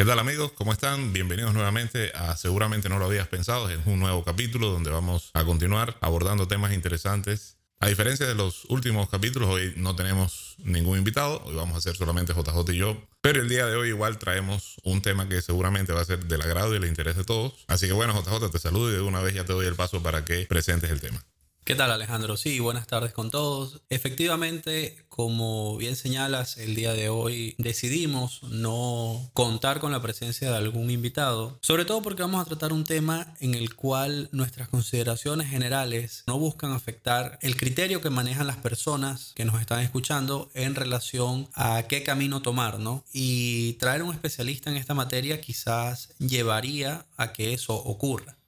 ¿Qué tal amigos? ¿Cómo están? Bienvenidos nuevamente a Seguramente no lo habías pensado. Es un nuevo capítulo donde vamos a continuar abordando temas interesantes. A diferencia de los últimos capítulos, hoy no tenemos ningún invitado. Hoy vamos a hacer solamente JJ y yo. Pero el día de hoy igual traemos un tema que seguramente va a ser del agrado y el interés de todos. Así que bueno, JJ, te saludo y de una vez ya te doy el paso para que presentes el tema. ¿Qué tal Alejandro? Sí, buenas tardes con todos. Efectivamente, como bien señalas, el día de hoy decidimos no contar con la presencia de algún invitado, sobre todo porque vamos a tratar un tema en el cual nuestras consideraciones generales no buscan afectar el criterio que manejan las personas que nos están escuchando en relación a qué camino tomar, ¿no? Y traer un especialista en esta materia quizás llevaría a que eso ocurra.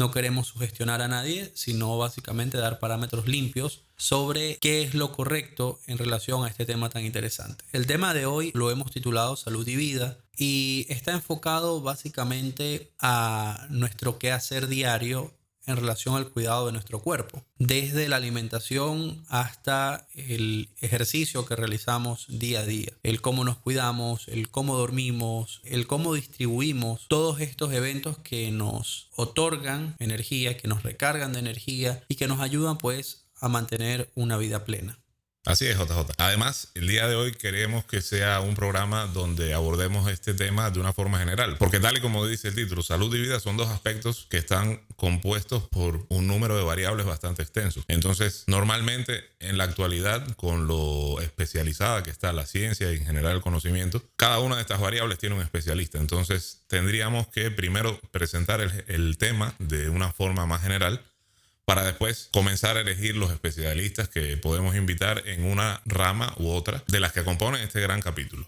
No queremos sugestionar a nadie, sino básicamente dar parámetros limpios sobre qué es lo correcto en relación a este tema tan interesante. El tema de hoy lo hemos titulado Salud y Vida y está enfocado básicamente a nuestro quehacer diario en relación al cuidado de nuestro cuerpo, desde la alimentación hasta el ejercicio que realizamos día a día, el cómo nos cuidamos, el cómo dormimos, el cómo distribuimos todos estos eventos que nos otorgan energía, que nos recargan de energía y que nos ayudan pues a mantener una vida plena. Así es, JJ. Además, el día de hoy queremos que sea un programa donde abordemos este tema de una forma general, porque tal y como dice el título, salud y vida son dos aspectos que están compuestos por un número de variables bastante extenso. Entonces, normalmente en la actualidad, con lo especializada que está la ciencia y en general el conocimiento, cada una de estas variables tiene un especialista. Entonces, tendríamos que primero presentar el, el tema de una forma más general para después comenzar a elegir los especialistas que podemos invitar en una rama u otra de las que componen este gran capítulo.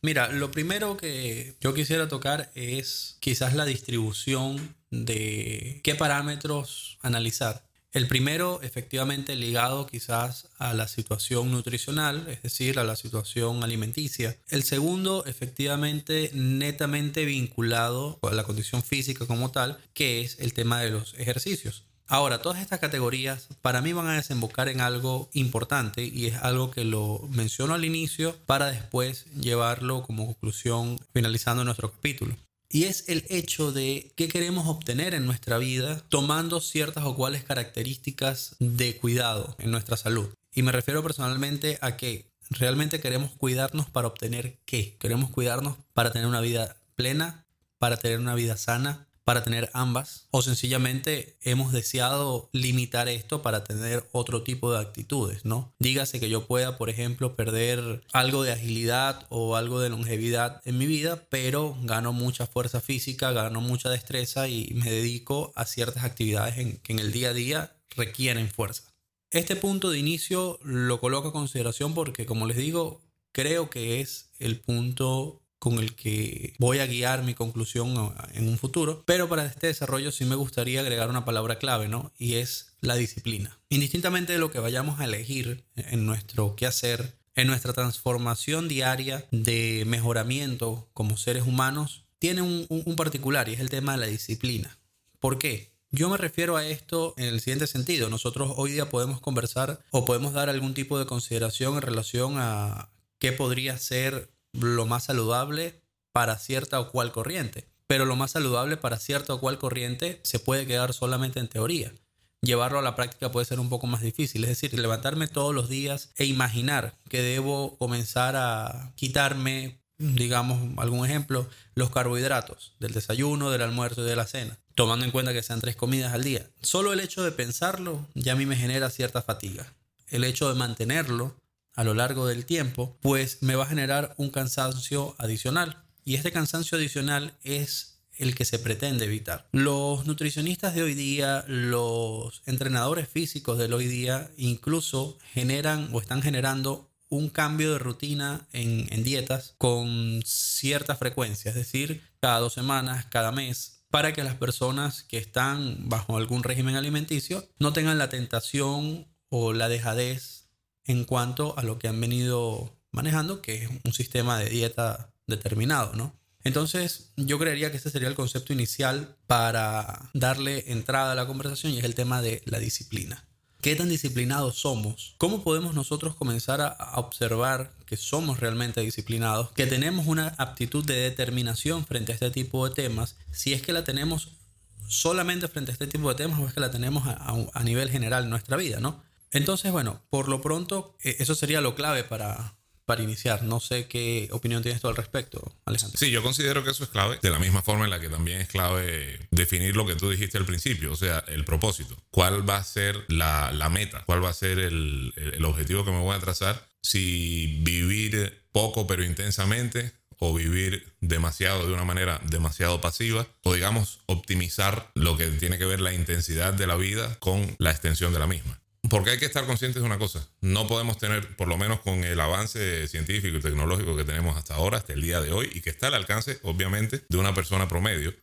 Mira, lo primero que yo quisiera tocar es quizás la distribución de qué parámetros analizar. El primero, efectivamente, ligado quizás a la situación nutricional, es decir, a la situación alimenticia. El segundo, efectivamente, netamente vinculado a la condición física como tal, que es el tema de los ejercicios. Ahora, todas estas categorías para mí van a desembocar en algo importante y es algo que lo menciono al inicio para después llevarlo como conclusión finalizando nuestro capítulo. Y es el hecho de qué queremos obtener en nuestra vida tomando ciertas o cuales características de cuidado en nuestra salud. Y me refiero personalmente a que realmente queremos cuidarnos para obtener qué. Queremos cuidarnos para tener una vida plena, para tener una vida sana, para tener ambas o sencillamente hemos deseado limitar esto para tener otro tipo de actitudes, ¿no? Dígase que yo pueda, por ejemplo, perder algo de agilidad o algo de longevidad en mi vida, pero gano mucha fuerza física, gano mucha destreza y me dedico a ciertas actividades en, que en el día a día requieren fuerza. Este punto de inicio lo coloco a consideración porque, como les digo, creo que es el punto con el que voy a guiar mi conclusión en un futuro. Pero para este desarrollo sí me gustaría agregar una palabra clave, ¿no? Y es la disciplina. Indistintamente de lo que vayamos a elegir en nuestro quehacer, en nuestra transformación diaria de mejoramiento como seres humanos, tiene un, un particular y es el tema de la disciplina. ¿Por qué? Yo me refiero a esto en el siguiente sentido. Nosotros hoy día podemos conversar o podemos dar algún tipo de consideración en relación a qué podría ser lo más saludable para cierta o cual corriente. Pero lo más saludable para cierta o cual corriente se puede quedar solamente en teoría. Llevarlo a la práctica puede ser un poco más difícil. Es decir, levantarme todos los días e imaginar que debo comenzar a quitarme, digamos, algún ejemplo, los carbohidratos del desayuno, del almuerzo y de la cena, tomando en cuenta que sean tres comidas al día. Solo el hecho de pensarlo ya a mí me genera cierta fatiga. El hecho de mantenerlo a lo largo del tiempo, pues me va a generar un cansancio adicional. Y este cansancio adicional es el que se pretende evitar. Los nutricionistas de hoy día, los entrenadores físicos de hoy día, incluso generan o están generando un cambio de rutina en, en dietas con cierta frecuencia, es decir, cada dos semanas, cada mes, para que las personas que están bajo algún régimen alimenticio no tengan la tentación o la dejadez en cuanto a lo que han venido manejando, que es un sistema de dieta determinado, ¿no? Entonces, yo creería que ese sería el concepto inicial para darle entrada a la conversación y es el tema de la disciplina. qué tan disciplinados somos, cómo podemos nosotros comenzar a, observar que somos realmente disciplinados, que tenemos una aptitud de determinación frente a este tipo de temas, si es que la tenemos solamente frente a este tipo de temas o es que la tenemos a, a nivel general en nuestra vida, ¿no? Entonces, bueno, por lo pronto, e, eso sería lo clave para, para iniciar. No sé qué opinión tienes tú al respecto, Alejandro. Sí, yo considero que eso es clave, de la misma forma en la que también es clave definir lo que tú dijiste al principio, o sea, el propósito. ¿Cuál va a ser la, la meta? ¿Cuál va a ser el, el, objetivo que me voy a trazar? Si vivir poco pero intensamente o vivir demasiado de una manera demasiado pasiva o digamos optimizar lo que tiene que ver la intensidad de la vida con la extensión de la misma. Porque hay que estar conscientes de una cosa. No podemos tener, por lo menos con el avance científico y tecnológico que tenemos hasta ahora, hasta el día de hoy, y que está al alcance, obviamente, de una persona promedio.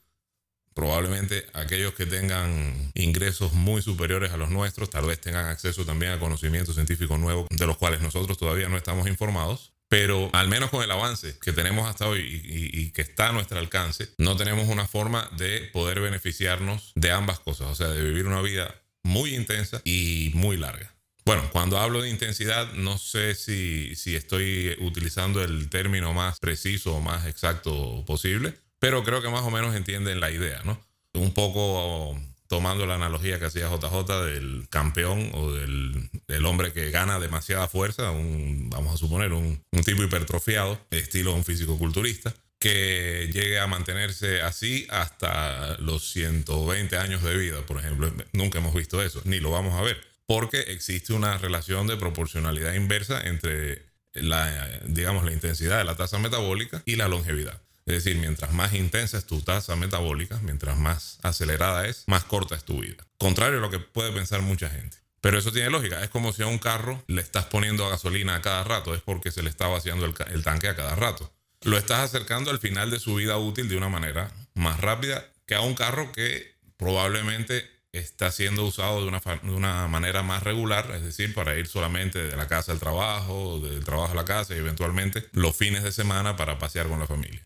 Probablemente aquellos que tengan ingresos muy superiores a los nuestros, tal vez tengan acceso también a conocimientos científicos nuevos de los cuales nosotros todavía no estamos informados. Pero al menos con el avance que tenemos hasta hoy y, y, que está a nuestro alcance, no tenemos una forma de poder beneficiarnos de ambas cosas, o sea, de vivir una vida muy intensa y muy larga. Bueno, cuando hablo de intensidad, no sé si, si estoy utilizando el término más preciso o más exacto posible, pero creo que más o menos entienden la idea, ¿no? Un poco tomando la analogía que hacía JJ del campeón o del, del hombre que gana demasiada fuerza, un, vamos a suponer un, un tipo hipertrofiado, estilo un físico-culturista, que llegue a mantenerse así hasta los 120 años de vida, por ejemplo. Nunca hemos visto eso, ni lo vamos a ver, porque existe una relación de proporcionalidad inversa entre la, digamos, la intensidad de la tasa metabólica y la longevidad. Es decir, mientras más intensa es tu tasa metabólica, mientras más acelerada es, más corta es tu vida. Contrario a lo que puede pensar mucha gente. Pero eso tiene lógica. Es como si a un carro le estás poniendo gasolina a cada rato. Es porque se le está vaciando el, el tanque a cada rato lo estás acercando al final de su vida útil de una manera más rápida que a un carro que probablemente está siendo usado de una, de una, manera más regular, es decir, para ir solamente de la casa al trabajo, del trabajo a la casa y eventualmente los fines de semana para pasear con la familia.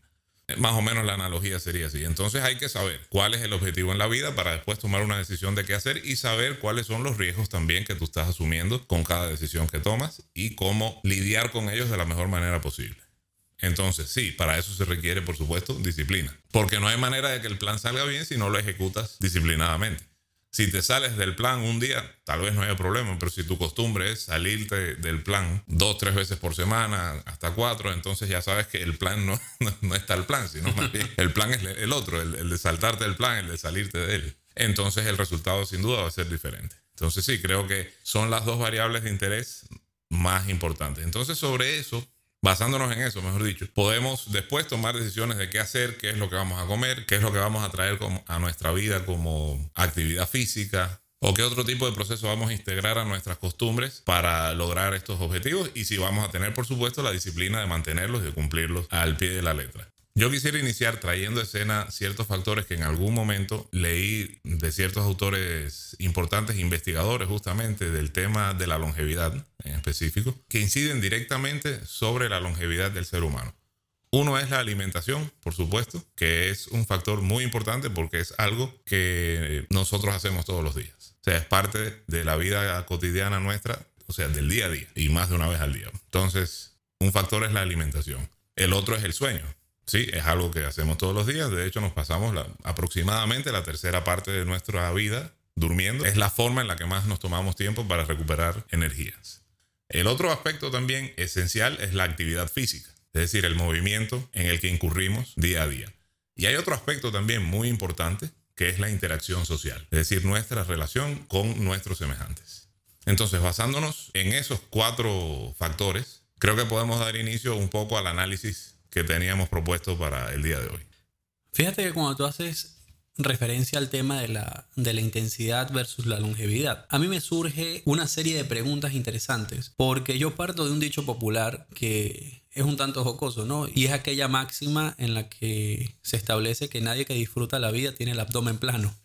Más o menos la analogía sería así. Entonces hay que saber cuál es el objetivo en la vida para después tomar una decisión de qué hacer y saber cuáles son los riesgos también que tú estás asumiendo con cada decisión que tomas y cómo lidiar con ellos de la mejor manera posible. Entonces, sí, para eso se requiere, por supuesto, disciplina. Porque no hay manera de que el plan salga bien si no lo ejecutas disciplinadamente. Si te sales del plan un día, tal vez no haya problema, pero si tu costumbre es salirte del plan dos, tres veces por semana, hasta cuatro, entonces ya sabes que el plan no, no, está el plan, sino más bien el plan es el otro, el, el de saltarte del plan, el de salirte de él. Entonces el resultado sin duda va a ser diferente. Entonces sí, creo que son las dos variables de interés más importantes. Entonces sobre eso basándonos en eso, mejor dicho, podemos después tomar decisiones de qué hacer, qué es lo que vamos a comer, qué es lo que vamos a traer a nuestra vida como actividad física, o qué otro tipo de proceso vamos a integrar a nuestras costumbres para lograr estos objetivos y si vamos a tener, por supuesto, la disciplina de mantenerlos y de cumplirlos al pie de la letra. Yo quisiera iniciar trayendo escena ciertos factores que en algún momento leí de ciertos autores importantes, investigadores justamente del tema de la longevidad en específico, que inciden directamente sobre la longevidad del ser humano. Uno es la alimentación, por supuesto, que es un factor muy importante porque es algo que nosotros hacemos todos los días. O sea, es parte de la vida cotidiana nuestra, o sea, del día a día y más de una vez al día. Entonces, un factor es la alimentación. El otro es el sueño. Sí, es algo que hacemos todos los días. De hecho, nos pasamos aproximadamente la tercera parte de nuestra vida durmiendo. Es la forma en la que más nos tomamos tiempo para recuperar energías. El otro aspecto también esencial es la actividad física, es decir, el movimiento en el que incurrimos día a día. Y hay otro aspecto también muy importante, que es la interacción social, es decir, nuestra relación con nuestros semejantes. Entonces, basándonos en esos cuatro factores, creo que podemos dar inicio un poco al análisis que teníamos propuesto para el día de hoy. Fíjate que cuando tú haces referencia al tema de la, de la intensidad versus la longevidad, a mí me surge una serie de preguntas interesantes, porque yo parto de un dicho popular que es un tanto jocoso, ¿no? Y es aquella máxima en la que se establece que nadie que disfruta la vida tiene el abdomen plano.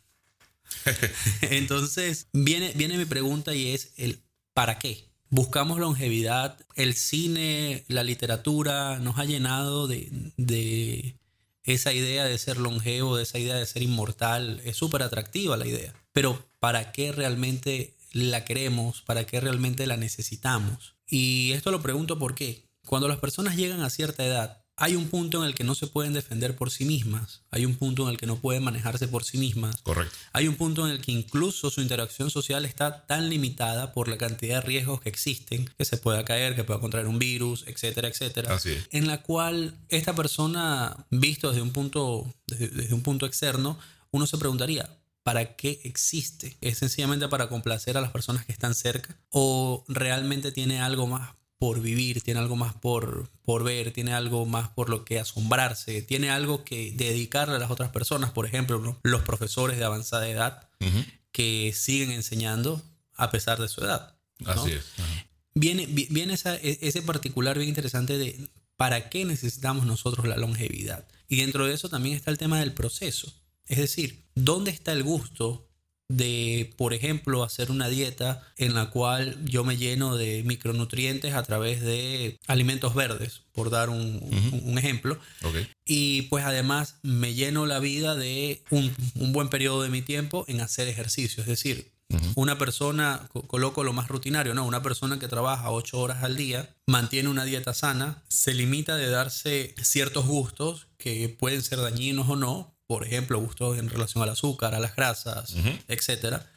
Entonces, viene, viene mi pregunta y es el ¿para qué? Buscamos longevidad. El cine, la literatura nos ha llenado de, esa idea de ser longevo, de esa idea de ser inmortal. Es súper atractiva la idea. Pero ¿para qué realmente la queremos, para qué realmente la necesitamos. Y esto lo pregunto por qué. Cuando las personas llegan a cierta edad, hay un punto en el que no se pueden defender por sí mismas, hay un punto en el que no pueden manejarse por sí mismas. Correcto. Hay un punto en el que incluso su interacción social está tan limitada por la cantidad de riesgos que existen, que se pueda caer, que pueda contraer un virus, etcétera, etcétera. Así es. En la cual esta persona, visto desde un punto, desde, desde un punto externo, uno se preguntaría, ¿para qué existe? ¿Es sencillamente para complacer a las personas que están cerca? ¿O realmente tiene algo más por vivir, tiene algo más por, por ver, tiene algo más por lo que asombrarse, tiene algo que dedicarle a las otras personas, por ejemplo, los profesores de avanzada edad que siguen enseñando a pesar de su edad. Así es. Viene, viene e, ese particular bien interesante de para qué necesitamos nosotros la longevidad. Y dentro de eso también está el tema del proceso. Es decir, ¿dónde está el gusto de, por ejemplo, hacer una dieta en la cual yo me lleno de micronutrientes a través de alimentos verdes, por dar un, ejemplo. Y pues además me lleno la vida de un, buen periodo de mi tiempo en hacer ejercicio. Es decir, una persona, coloco lo más rutinario, ¿no? Una persona que trabaja ocho horas al día, mantiene una dieta sana, se limita de darse ciertos gustos que pueden ser dañinos o no, por ejemplo, gustos en relación al azúcar, a las grasas, etcétera.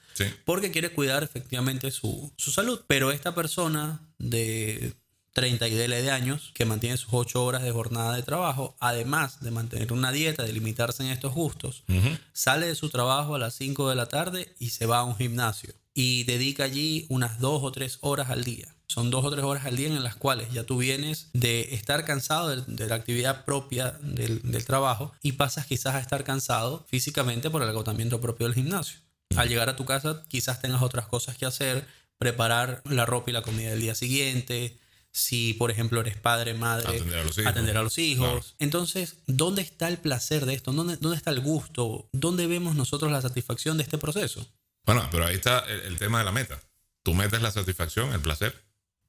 Porque quiere cuidar efectivamente su, salud. Pero esta persona de 30 y de años, que mantiene sus 8 horas de jornada de trabajo, además de mantener una dieta, de limitarse en estos gustos, sale de su trabajo a las 5 de la tarde y se va a un gimnasio. Y dedica allí unas 2 o 3 horas al día. Son dos o tres horas al día en las cuales ya tú vienes de estar cansado de, la actividad propia del, trabajo y pasas quizás a estar cansado físicamente por el agotamiento propio del gimnasio. Al llegar a tu casa quizás tengas otras cosas que hacer, preparar la ropa y la comida del día siguiente, si por ejemplo eres padre, madre, atender a los hijos. Entonces, ¿dónde está el placer de esto? ¿Dónde, ¿Dónde, está el gusto? ¿Dónde vemos nosotros la satisfacción de este proceso? Bueno, pero ahí está el, el tema de la meta. Tu meta es la satisfacción, el placer.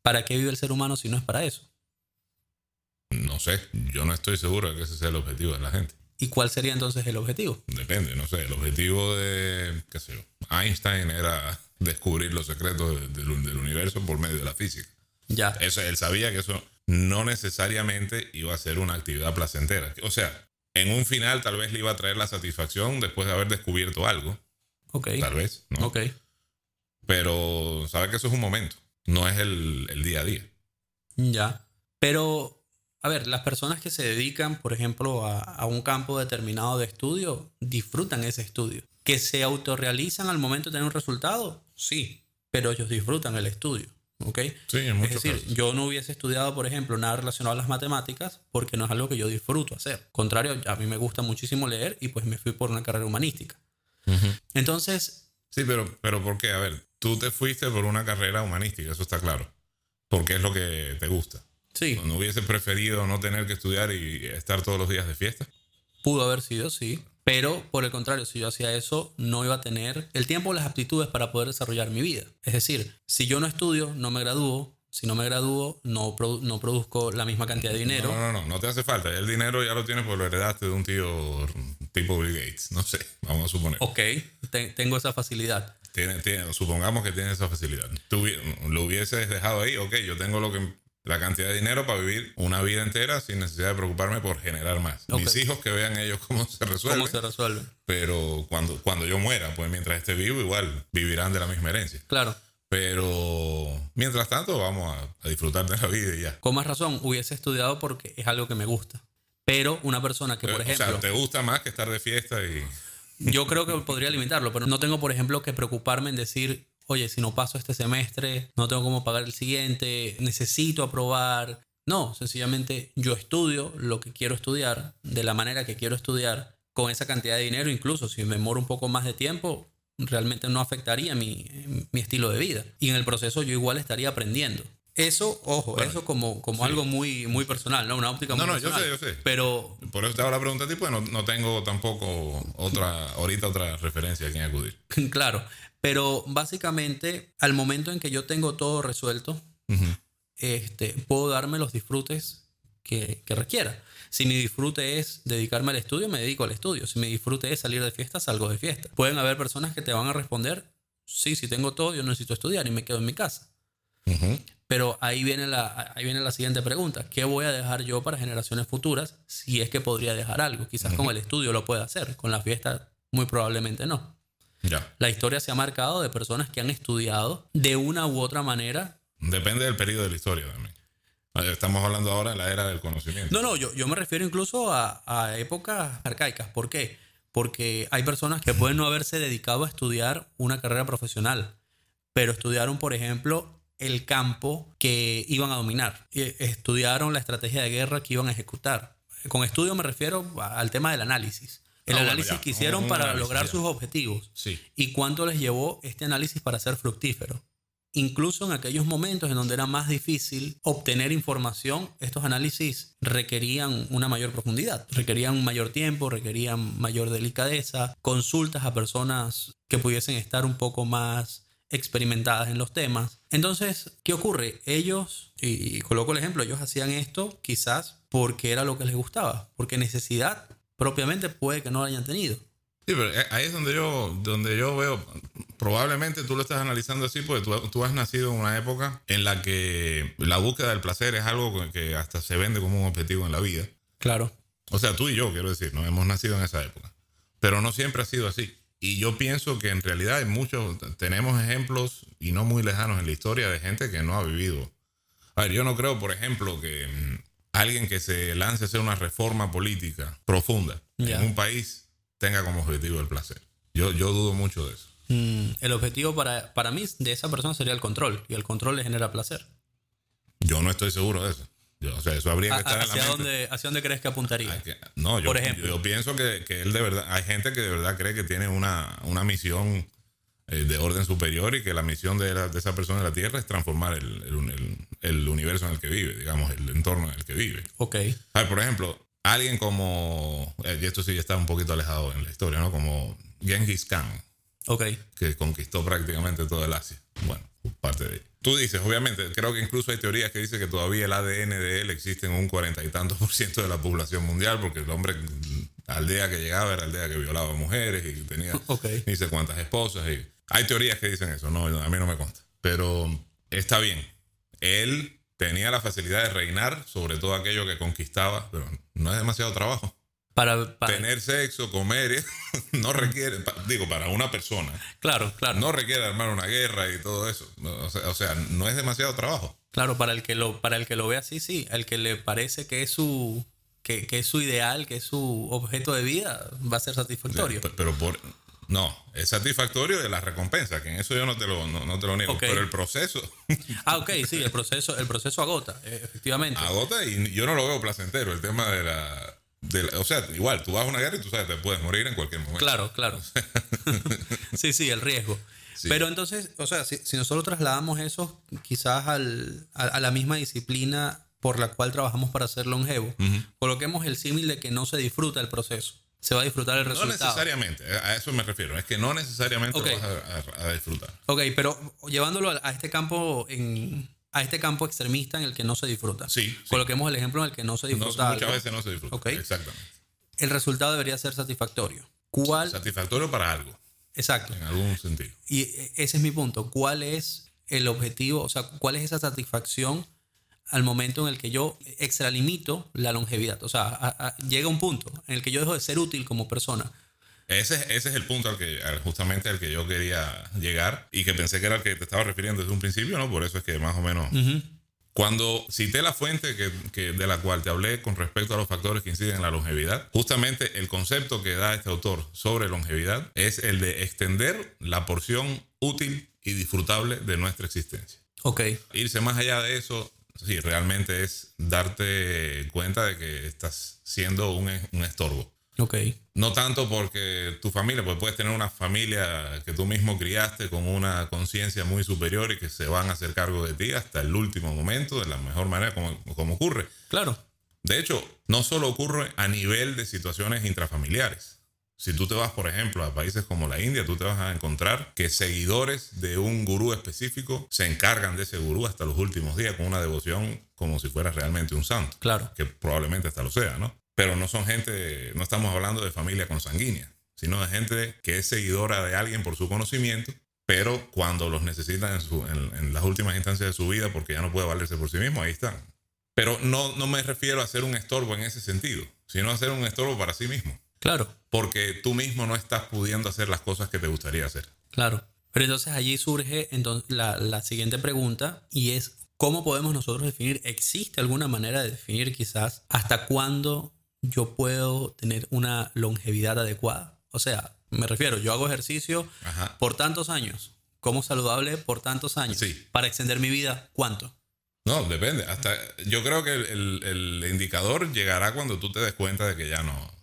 ¿Para qué vive el ser humano si no es para eso? No sé, yo no estoy seguro de que ese sea el objetivo de la gente. ¿Y cuál sería entonces el objetivo? Depende, no sé. El objetivo de, qué sé yo, Einstein era descubrir los secretos del, universo por medio de la física. Ya. Eso, él sabía que eso no necesariamente iba a ser una actividad placentera. O sea, en un final tal vez le iba a traer la satisfacción después de haber descubierto algo. Ok. Tal vez, ¿no? Ok. Pero sabe que eso es un momento no es el, día a día. Ya. Pero, a ver, las personas que se dedican, por ejemplo, a, un campo determinado de estudio, disfrutan ese estudio. ¿Que se autorrealizan al momento de tener un resultado? Sí, pero ellos disfrutan el estudio. ¿ok? Sí, en es decir, yo no hubiese estudiado, por ejemplo, nada relacionado a las matemáticas porque no es algo que yo disfruto hacer. Contrario, a mí me gusta muchísimo leer y pues me fui por una carrera humanística. Entonces... Sí, pero, pero ¿por qué? A ver, tú te fuiste por una carrera humanística, eso está claro. Porque es lo que te gusta. Sí. ¿No hubieses preferido no tener que estudiar y estar todos los días de fiesta? Pudo haber sido, sí. Pero por el contrario, si yo hacía eso, no iba a tener el tiempo o las aptitudes para poder desarrollar mi vida. Es decir, si yo no estudio, no me gradúo. Si no me gradúo, no, no produzco la misma cantidad de dinero. No, no, no, no te hace falta. El dinero ya lo tienes porque lo heredaste de un tío tipo Bill Gates. No sé, vamos a suponer. Ok, tengo esa facilidad. Tiene, tiene, supongamos que tiene esa facilidad. Tú lo hubieses dejado ahí, ok, yo tengo lo que la cantidad de dinero para vivir una vida entera sin necesidad de preocuparme por generar más. Mis hijos que vean ellos cómo se resuelve. Cómo se resuelve. Pero cuando, cuando yo muera, pues mientras esté vivo, igual vivirán de la misma herencia. Claro. Pero mientras tanto, vamos a, disfrutar de la vida y ya. Con más razón, hubiese estudiado porque es algo que me gusta. Pero una persona que, por ejemplo. O sea, te gusta más que estar de fiesta y. Yo creo que podría limitarlo, pero no tengo, por ejemplo, que preocuparme en decir, oye, si no paso este semestre, no tengo cómo pagar el siguiente, necesito aprobar. No, sencillamente yo estudio lo que quiero estudiar, de la manera que quiero estudiar, con esa cantidad de dinero, incluso si me demoro un poco más de tiempo, realmente no afectaría mi, mi estilo de vida. Y en el proceso yo igual estaría aprendiendo. Eso, ojo, eso como, como algo muy, muy personal, ¿no? Una óptica muy personal. No, no, yo sé, yo sé. Pero... Por eso te hago la pregunta a ti, pues no, no, tengo tampoco otra, ahorita otra referencia a quien acudir. claro, pero básicamente al momento en que yo tengo todo resuelto, este, puedo darme los disfrutes que, que requiera. Si mi disfrute es dedicarme al estudio, me dedico al estudio. Si mi disfrute es salir de fiesta, salgo de fiesta. Pueden haber personas que te van a responder sí, sí tengo todo, yo necesito estudiar y me quedo en mi casa. Pero ahí viene, la, ahí viene la siguiente pregunta. ¿Qué voy a dejar yo para generaciones futuras si es que podría dejar algo? Quizás con el estudio lo pueda hacer, con la fiesta muy probablemente no. Ya. La historia se ha marcado de personas que han estudiado de una u otra manera. Depende del periodo de la historia también. Estamos hablando ahora de la era del conocimiento. No, no, yo, yo me refiero incluso a, a épocas arcaicas. ¿Por qué? Porque hay personas que pueden no haberse dedicado a estudiar una carrera profesional, pero estudiaron, por ejemplo, el campo que iban a dominar. Estudiaron la estrategia de guerra que iban a ejecutar. Con estudio me refiero al tema del análisis. El Ah, análisis que hicieron Un para análisis, lograr ya. sus objetivos. Sí. ¿Y cuánto les llevó este análisis para ser fructífero? Incluso en aquellos momentos en donde era más difícil obtener información, estos análisis requerían una mayor profundidad, requerían mayor tiempo, requerían mayor delicadeza, consultas a personas que pudiesen estar un poco más experimentadas en los temas. Entonces, ¿qué ocurre? Ellos, y coloco el ejemplo, ellos hacían esto quizás porque era lo que les gustaba, porque necesidad propiamente puede que no la hayan tenido. Sí, pero eh, ahí es donde yo, donde yo veo, probablemente tú lo estás analizando así porque tú, tú has nacido en una época en la que la búsqueda del placer es algo que- que hasta se vende como un objetivo en la vida. Claro. O sea, tú y yo, quiero decir, no hemos nacido en esa época. Pero no siempre ha sido así. Y yo pienso que en realidad hay muchos, tenemos ejemplos y no muy lejanos en la historia de gente que no ha vivido. A ver, yo no creo, por ejemplo, que mm, alguien que se lance a hacer una reforma política profunda en un país tenga como objetivo el placer. Yo, yo dudo mucho de eso. Mm, el objetivo para, para mí de esa persona sería el control y el control le genera placer. Yo no estoy seguro de eso. Yo- o sea, eso habría ¿A- que estar en la ¿Hacia mente. dónde, ¿Hacia dónde crees que apuntaría? Que- no, yo, Por ejemplo. yo pienso que, que él de verdad, hay gente que de verdad cree que tiene una, una misión eh, de orden superior y que la misión de, la- de esa persona en la Tierra es transformar el, el- el- el universo en el que vive, digamos, el entorno en el que vive. Ok, ver, por ejemplo, alguien como, eh, y esto sí está un poquito alejado en la historia, ¿no? Como Genghis Khan, ok. que conquistó prácticamente todo el Asia. Bueno, parte de ello. Tú dices, obviamente, creo que incluso hay teorías que dicen que todavía el ADN de él existe en un cuarenta y tantos por ciento de la población mundial, porque el hombre aldea que llegaba era aldea que violaba mujeres y tenía Ok. ni sé cuántas esposas. Y hay teorías que dicen eso, no, a mí no me consta. Pero está bien. Él tenía la facilidad de reinar sobre todo aquello que conquistaba, pero no es demasiado trabajo. Para, para- Tener sexo, comer, ¿eh? no requiere, pa- digo, para una persona, Claro, claro. no requiere armar una guerra y todo eso. O sea, o sea, no es demasiado trabajo. Claro, para el que lo, para el que lo ve así, sí. El que le parece que es su, que, que es su ideal, que es su objeto de vida, va a ser satisfactorio. Pe- Pero por. No, es satisfactorio de la recompensa, que en eso yo no te lo, no, no te lo niego. Pero el proceso Ah, ok, sí, el proceso, el proceso agota, eh, efectivamente. agota y yo no lo veo placentero. El tema de la, de la- O sea, igual, tú vas a una guerra y tú sabes, te puedes morir en cualquier momento. Claro, claro. sí, sí, el riesgo. Sí. Pero entonces, o sea, si, si nosotros trasladamos eso quizás al, a, a la misma disciplina por la cual trabajamos para ser longevo, coloquemos el símil de que no se disfruta el proceso, se va a disfrutar el No resultado. necesariamente, a eso me refiero. Es que no necesariamente Ok. lo vas a, a- a disfrutar. Ok, pero llevándolo a este campo en, a este campo extremista en el que no se disfruta. Sí, sí. Coloquemos el ejemplo en el que no se No, disfruta. muchas algo. veces no se disfruta. Exactamente. El resultado debería ser satisfactorio. ¿Cuál? Satisfactorio para algo, Exacto. en algún sentido. Y ese es mi punto. ¿Cuál es el objetivo? O sea, ¿cuál es esa satisfacción al momento en el que yo extralimito la longevidad? O sea, a- a- llega un punto en el que yo dejo de ser útil como persona. Ese, es- ese es el punto al que, al- justamente al que yo quería llegar y que pensé que era el que te estaba refiriendo desde un principio, ¿no? Por eso es que más o menos... Cuando cité la fuente que, que- de la cual te hablé con respecto a los factores que inciden en la longevidad, justamente el concepto que da este autor sobre longevidad es el de extender la porción útil y disfrutable de nuestra existencia. Ok, Irse más allá de eso, sí, realmente es darte cuenta de que estás siendo un, un estorbo. Ok. No tanto porque tu familia, pues puedes tener una familia que tú mismo criaste con una conciencia muy superior y que se van a hacer cargo de ti hasta el último momento, de la mejor manera como, como ocurre. Claro. De hecho, no solo ocurre a nivel de situaciones intrafamiliares. Si tú te vas, por ejemplo, a países como la India, tú te vas a encontrar que seguidores de un gurú específico se encargan de ese gurú hasta los últimos días con una devoción como si fuera realmente un santo Claro. que probablemente hasta lo sea, ¿no? Pero no son gente, no estamos hablando de familia consanguínea, sino de gente que es seguidora de alguien por su conocimiento pero cuando los necesitan en, en, las últimas instancias de su vida porque ya no puede valerse por sí mismo, ahí están. Pero no, no me refiero a ser un estorbo en ese sentido, sino a ser un estorbo para sí mismo. Claro. Porque tú mismo no estás pudiendo hacer las cosas que te gustaría hacer. Claro. Pero entonces allí surge entonces, la, la siguiente pregunta y es, ¿cómo podemos nosotros definir? ¿Existe alguna manera de definir quizás hasta cuándo yo puedo tener una longevidad adecuada? O sea, me refiero, yo hago ejercicio por tantos años, como saludable por tantos años. Sí. Para extender mi vida, ¿cuánto? No, depende. Hasta, yo creo que el, el, indicador llegará cuando tú te des cuenta de que ya no,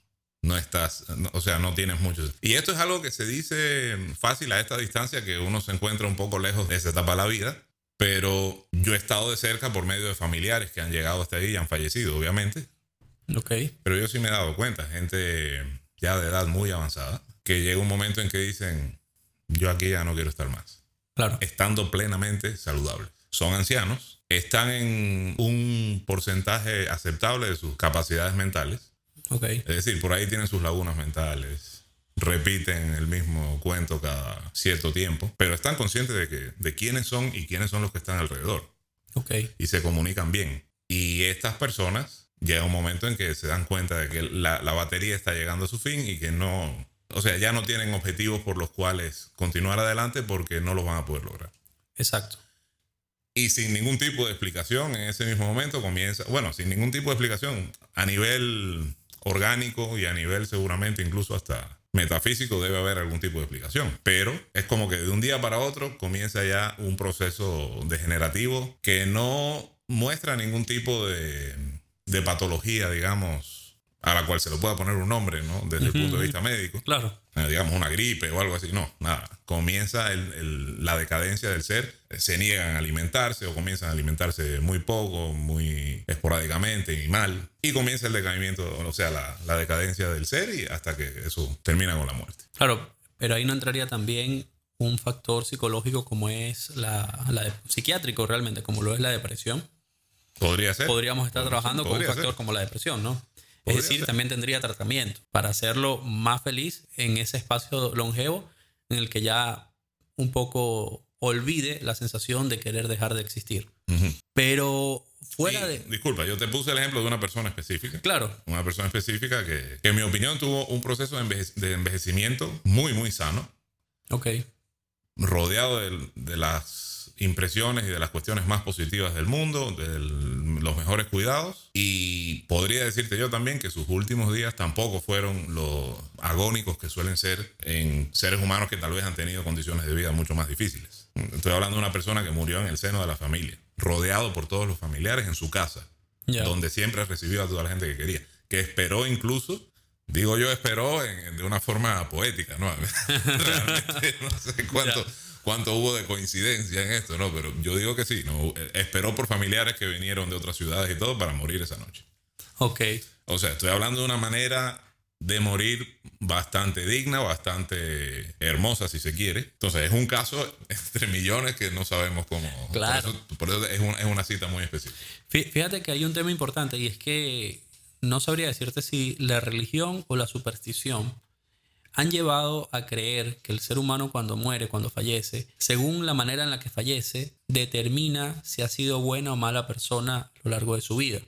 no estás, o sea, no tienes mucho. Y esto es algo que se dice fácil a esta distancia, que uno se encuentra un poco lejos de esa etapa de la vida. Pero yo he estado de cerca por medio de familiares que han llegado hasta ahí y han fallecido, obviamente. Ok. Pero yo sí me he dado cuenta, gente ya de edad muy avanzada, que llega un momento en que dicen, yo aquí ya no quiero estar más. Claro. Estando plenamente saludables. Son ancianos, están en un porcentaje aceptable de sus capacidades mentales. Okay. Es decir, por ahí tienen sus lagunas mentales, repiten el mismo cuento cada cierto tiempo, pero están conscientes de, que, de quiénes son y quiénes son los que están alrededor. Okay. Y se comunican bien. Y estas personas llega un momento en que se dan cuenta de que la, la batería está llegando a su fin y que no, o sea, ya no tienen objetivos por los cuales continuar adelante porque no los van a poder lograr. Exacto. Y sin ningún tipo de explicación en ese mismo momento comienza, bueno, sin ningún tipo de explicación a nivel orgánico y a nivel seguramente incluso hasta metafísico debe haber algún tipo de explicación. Pero es como que de un día para otro comienza ya un proceso degenerativo que no muestra ningún tipo de, de patología, digamos, a la cual se le pueda poner un nombre, ¿no? Desde el punto de vista médico. Claro. Eh, digamos una gripe o algo así. No, nada. Comienza el, la decadencia del ser. Se niegan a alimentarse o comienzan a alimentarse muy poco, muy esporádicamente y mal. Y comienza el decaimiento, o sea, la, la decadencia del ser y hasta que eso termina con la muerte. Claro, pero ahí no entraría también un factor psicológico como es la, la psiquiátrico realmente, como lo es la depresión. Podría ser. Podríamos estar trabajando con un factor como la depresión, ¿no? Es decir, también tendría tratamiento para hacerlo más feliz en ese espacio longevo en el que ya un poco olvide la sensación de querer dejar de existir. Pero fuera de... Disculpa, yo te puse el ejemplo de una persona específica. Claro. Una persona específica que, que en mi opinión tuvo un proceso de, de envejecimiento muy, muy sano. Ok. Rodeado de, de las impresiones y de las cuestiones más positivas del mundo, de los mejores cuidados. Y podría decirte yo también que sus últimos días tampoco fueron los agónicos que suelen ser en seres humanos que tal vez han tenido condiciones de vida mucho más difíciles. Estoy hablando de una persona que murió en el seno de la familia, rodeado por todos los familiares en su casa, donde siempre recibió a toda la gente que quería, que esperó incluso Digo yo, esperó de una forma poética, ¿no? Realmente no sé cuánto, cuánto hubo de coincidencia en esto, ¿no? Pero yo digo que sí, ¿no? Esperó por familiares que vinieron de otras ciudades y todo para morir esa noche. Ok. O sea, estoy hablando de una manera de morir bastante digna, bastante hermosa, si se quiere. Entonces, es un caso entre millones que no sabemos cómo. Claro. Por eso, es, una, es una cita muy específica. Fíjate que hay un tema importante y es que no sabría decirte si la religión o la superstición han llevado a creer que el ser humano cuando muere, cuando fallece, según la manera en la que fallece, determina si ha sido buena o mala persona a lo largo de su vida.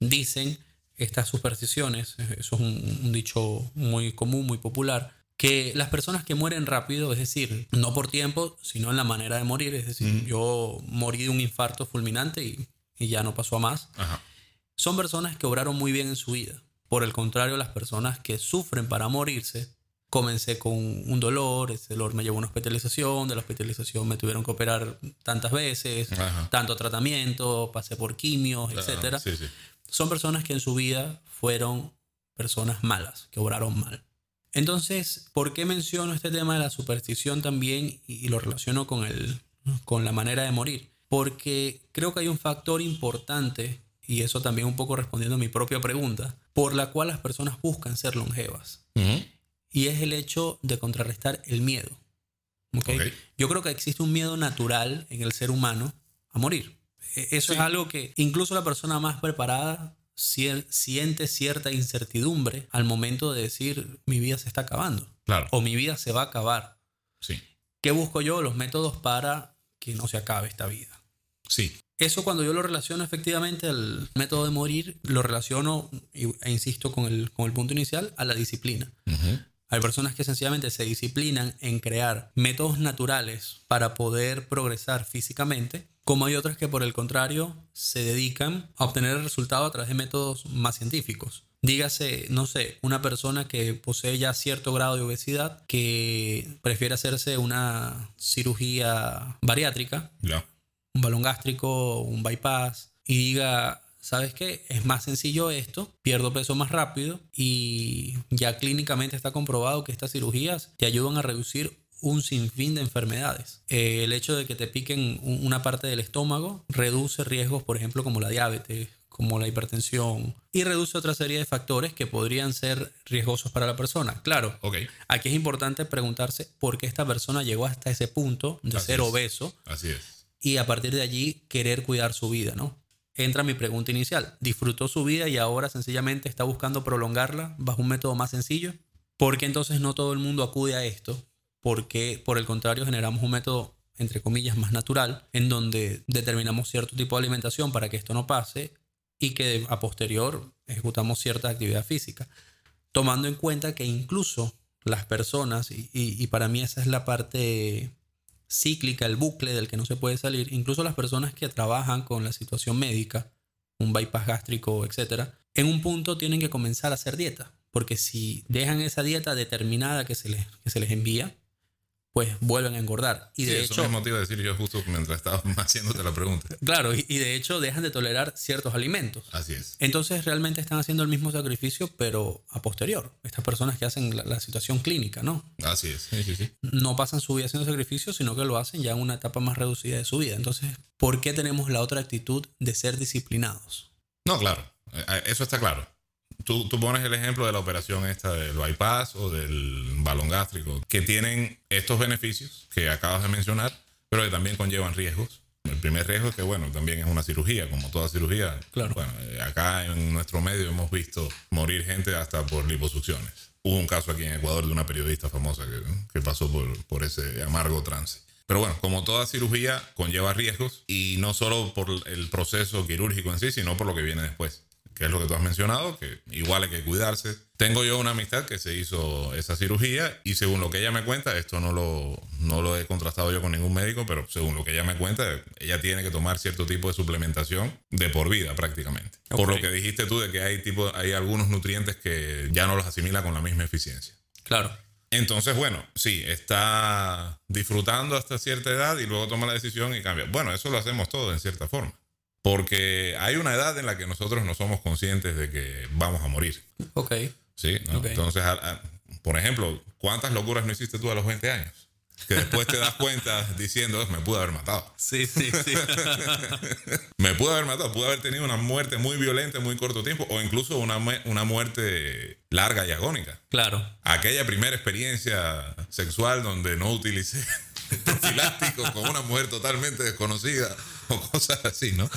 Dicen estas supersticiones, eso es un, dicho muy común, muy popular, que las personas que mueren rápido, es decir, no por tiempo, sino en la manera de morir, es decir, yo morí de un infarto fulminante y, ya no pasó a más, son personas que obraron muy bien en su vida. Por el contrario, las personas que sufren para morirse comencé con un dolor, ese dolor me llevó a una hospitalización, de la hospitalización me tuvieron que operar tantas veces, tanto tratamiento, pasé por quimios, etc. Son personas que en su vida fueron personas malas, que obraron mal. Entonces, ¿por qué menciono este tema de la superstición también y, lo relaciono con, el, con la manera de morir? Porque creo que hay un factor importante, y eso también un poco respondiendo a mi propia pregunta, por la cual las personas buscan ser longevas y es el hecho de contrarrestar el miedo. ¿okay? Yo creo que existe un miedo natural en el ser humano a morir. E, eso es algo que incluso la persona más preparada siente cierta incertidumbre al momento de decir mi vida se está acabando. Claro. O mi vida se va a acabar. Sí. ¿Qué busco yo? Los métodos para que no se acabe esta vida. Sí. Eso cuando yo lo relaciono efectivamente al método de morir, lo relaciono, e insisto con el, con el punto inicial, a la disciplina. Hay personas que sencillamente se disciplinan en crear métodos naturales para poder progresar físicamente, como hay otras que por el contrario se dedican a obtener el resultado a través de métodos más científicos. Dígase, no sé, una persona que posee ya cierto grado de obesidad que prefiere hacerse una cirugía bariátrica, un balón gástrico, un bypass, y diga, ¿sabes qué? Es más sencillo esto, pierdo peso más rápido y ya clínicamente está comprobado que estas cirugías te ayudan a reducir un sinfín de enfermedades. Eh, el hecho de que te piquen una parte del estómago reduce riesgos, por ejemplo, como la diabetes, como la hipertensión, y reduce otra serie de factores que podrían ser riesgosos para la persona. Claro, okay. aquí es importante preguntarse por qué esta persona llegó hasta ese punto de ser obeso. Así es. Y a partir de allí querer cuidar su vida, ¿no? Entra mi pregunta inicial. ¿Disfrutó su vida y ahora sencillamente está buscando prolongarla bajo un método más sencillo? ¿Por qué entonces no todo el mundo acude a esto? Porque por el contrario generamos un método entre comillas más natural en donde determinamos cierto tipo de alimentación para que esto no pase y que a posterior ejecutamos cierta actividad física, tomando en cuenta que incluso las personas, y, para mí esa es la parte cíclica, el bucle del que no se puede salir, incluso las personas que trabajan con la situación médica, un bypass gástrico, etc., en un punto tienen que comenzar a hacer dieta, porque si dejan esa dieta determinada que se les, que se les envía, pues vuelven a engordar. Y de hecho, eso mismo te iba a decir yo justo mientras estaba haciéndote la pregunta. Claro, y, de hecho dejan de tolerar ciertos alimentos. Así es. Entonces realmente están haciendo el mismo sacrificio, pero a posterior. Estas personas que hacen la, situación clínica, ¿no? Así es. Sí, sí, sí. No pasan su vida haciendo sacrificios, sino que lo hacen ya en una etapa más reducida de su vida. Entonces, ¿por qué tenemos la otra actitud de ser disciplinados? No, claro. Eh, eh, eso está claro. Tú, pones el ejemplo de la operación esta del bypass o del balón gástrico, que tienen estos beneficios que acabas de mencionar, pero que también conllevan riesgos. El primer riesgo es que, bueno, también es una cirugía, como toda cirugía. Claro. Bueno, eh, acá en nuestro medio hemos visto morir gente hasta por liposucciones. Hubo un caso aquí en Ecuador de una periodista famosa que, que pasó por, por ese amargo trance. Pero bueno, como toda cirugía conlleva riesgos y no solo por el proceso quirúrgico en sí, sino por lo que viene después que es lo que tú has mencionado, que igual hay que cuidarse. Tengo yo una amistad que se hizo esa cirugía y según lo que ella me cuenta, esto no lo, no lo he contrastado yo con ningún médico, pero según lo que ella me cuenta, ella tiene que tomar cierto tipo de suplementación de por vida prácticamente. Por lo que dijiste tú de que hay, tipo, hay algunos nutrientes que ya no los asimila con la misma eficiencia. Claro. Entonces, bueno, sí, está disfrutando hasta cierta edad y luego toma la decisión y cambia. Bueno, eso lo hacemos todos en cierta forma. Porque hay una edad en la que nosotros no somos conscientes de que vamos a morir. Ok. Sí, entonces, por ejemplo, ¿cuántas locuras no hiciste tú a los 20 años? Que después te das cuenta diciendo, me pude haber matado. Sí, sí, sí. me pude haber matado, pude haber tenido una muerte muy violenta en muy corto tiempo o incluso una, una muerte larga y agónica. Claro. Aquella primera experiencia sexual donde no utilicé profiláctico con una mujer totalmente desconocida o cosas así, ¿no?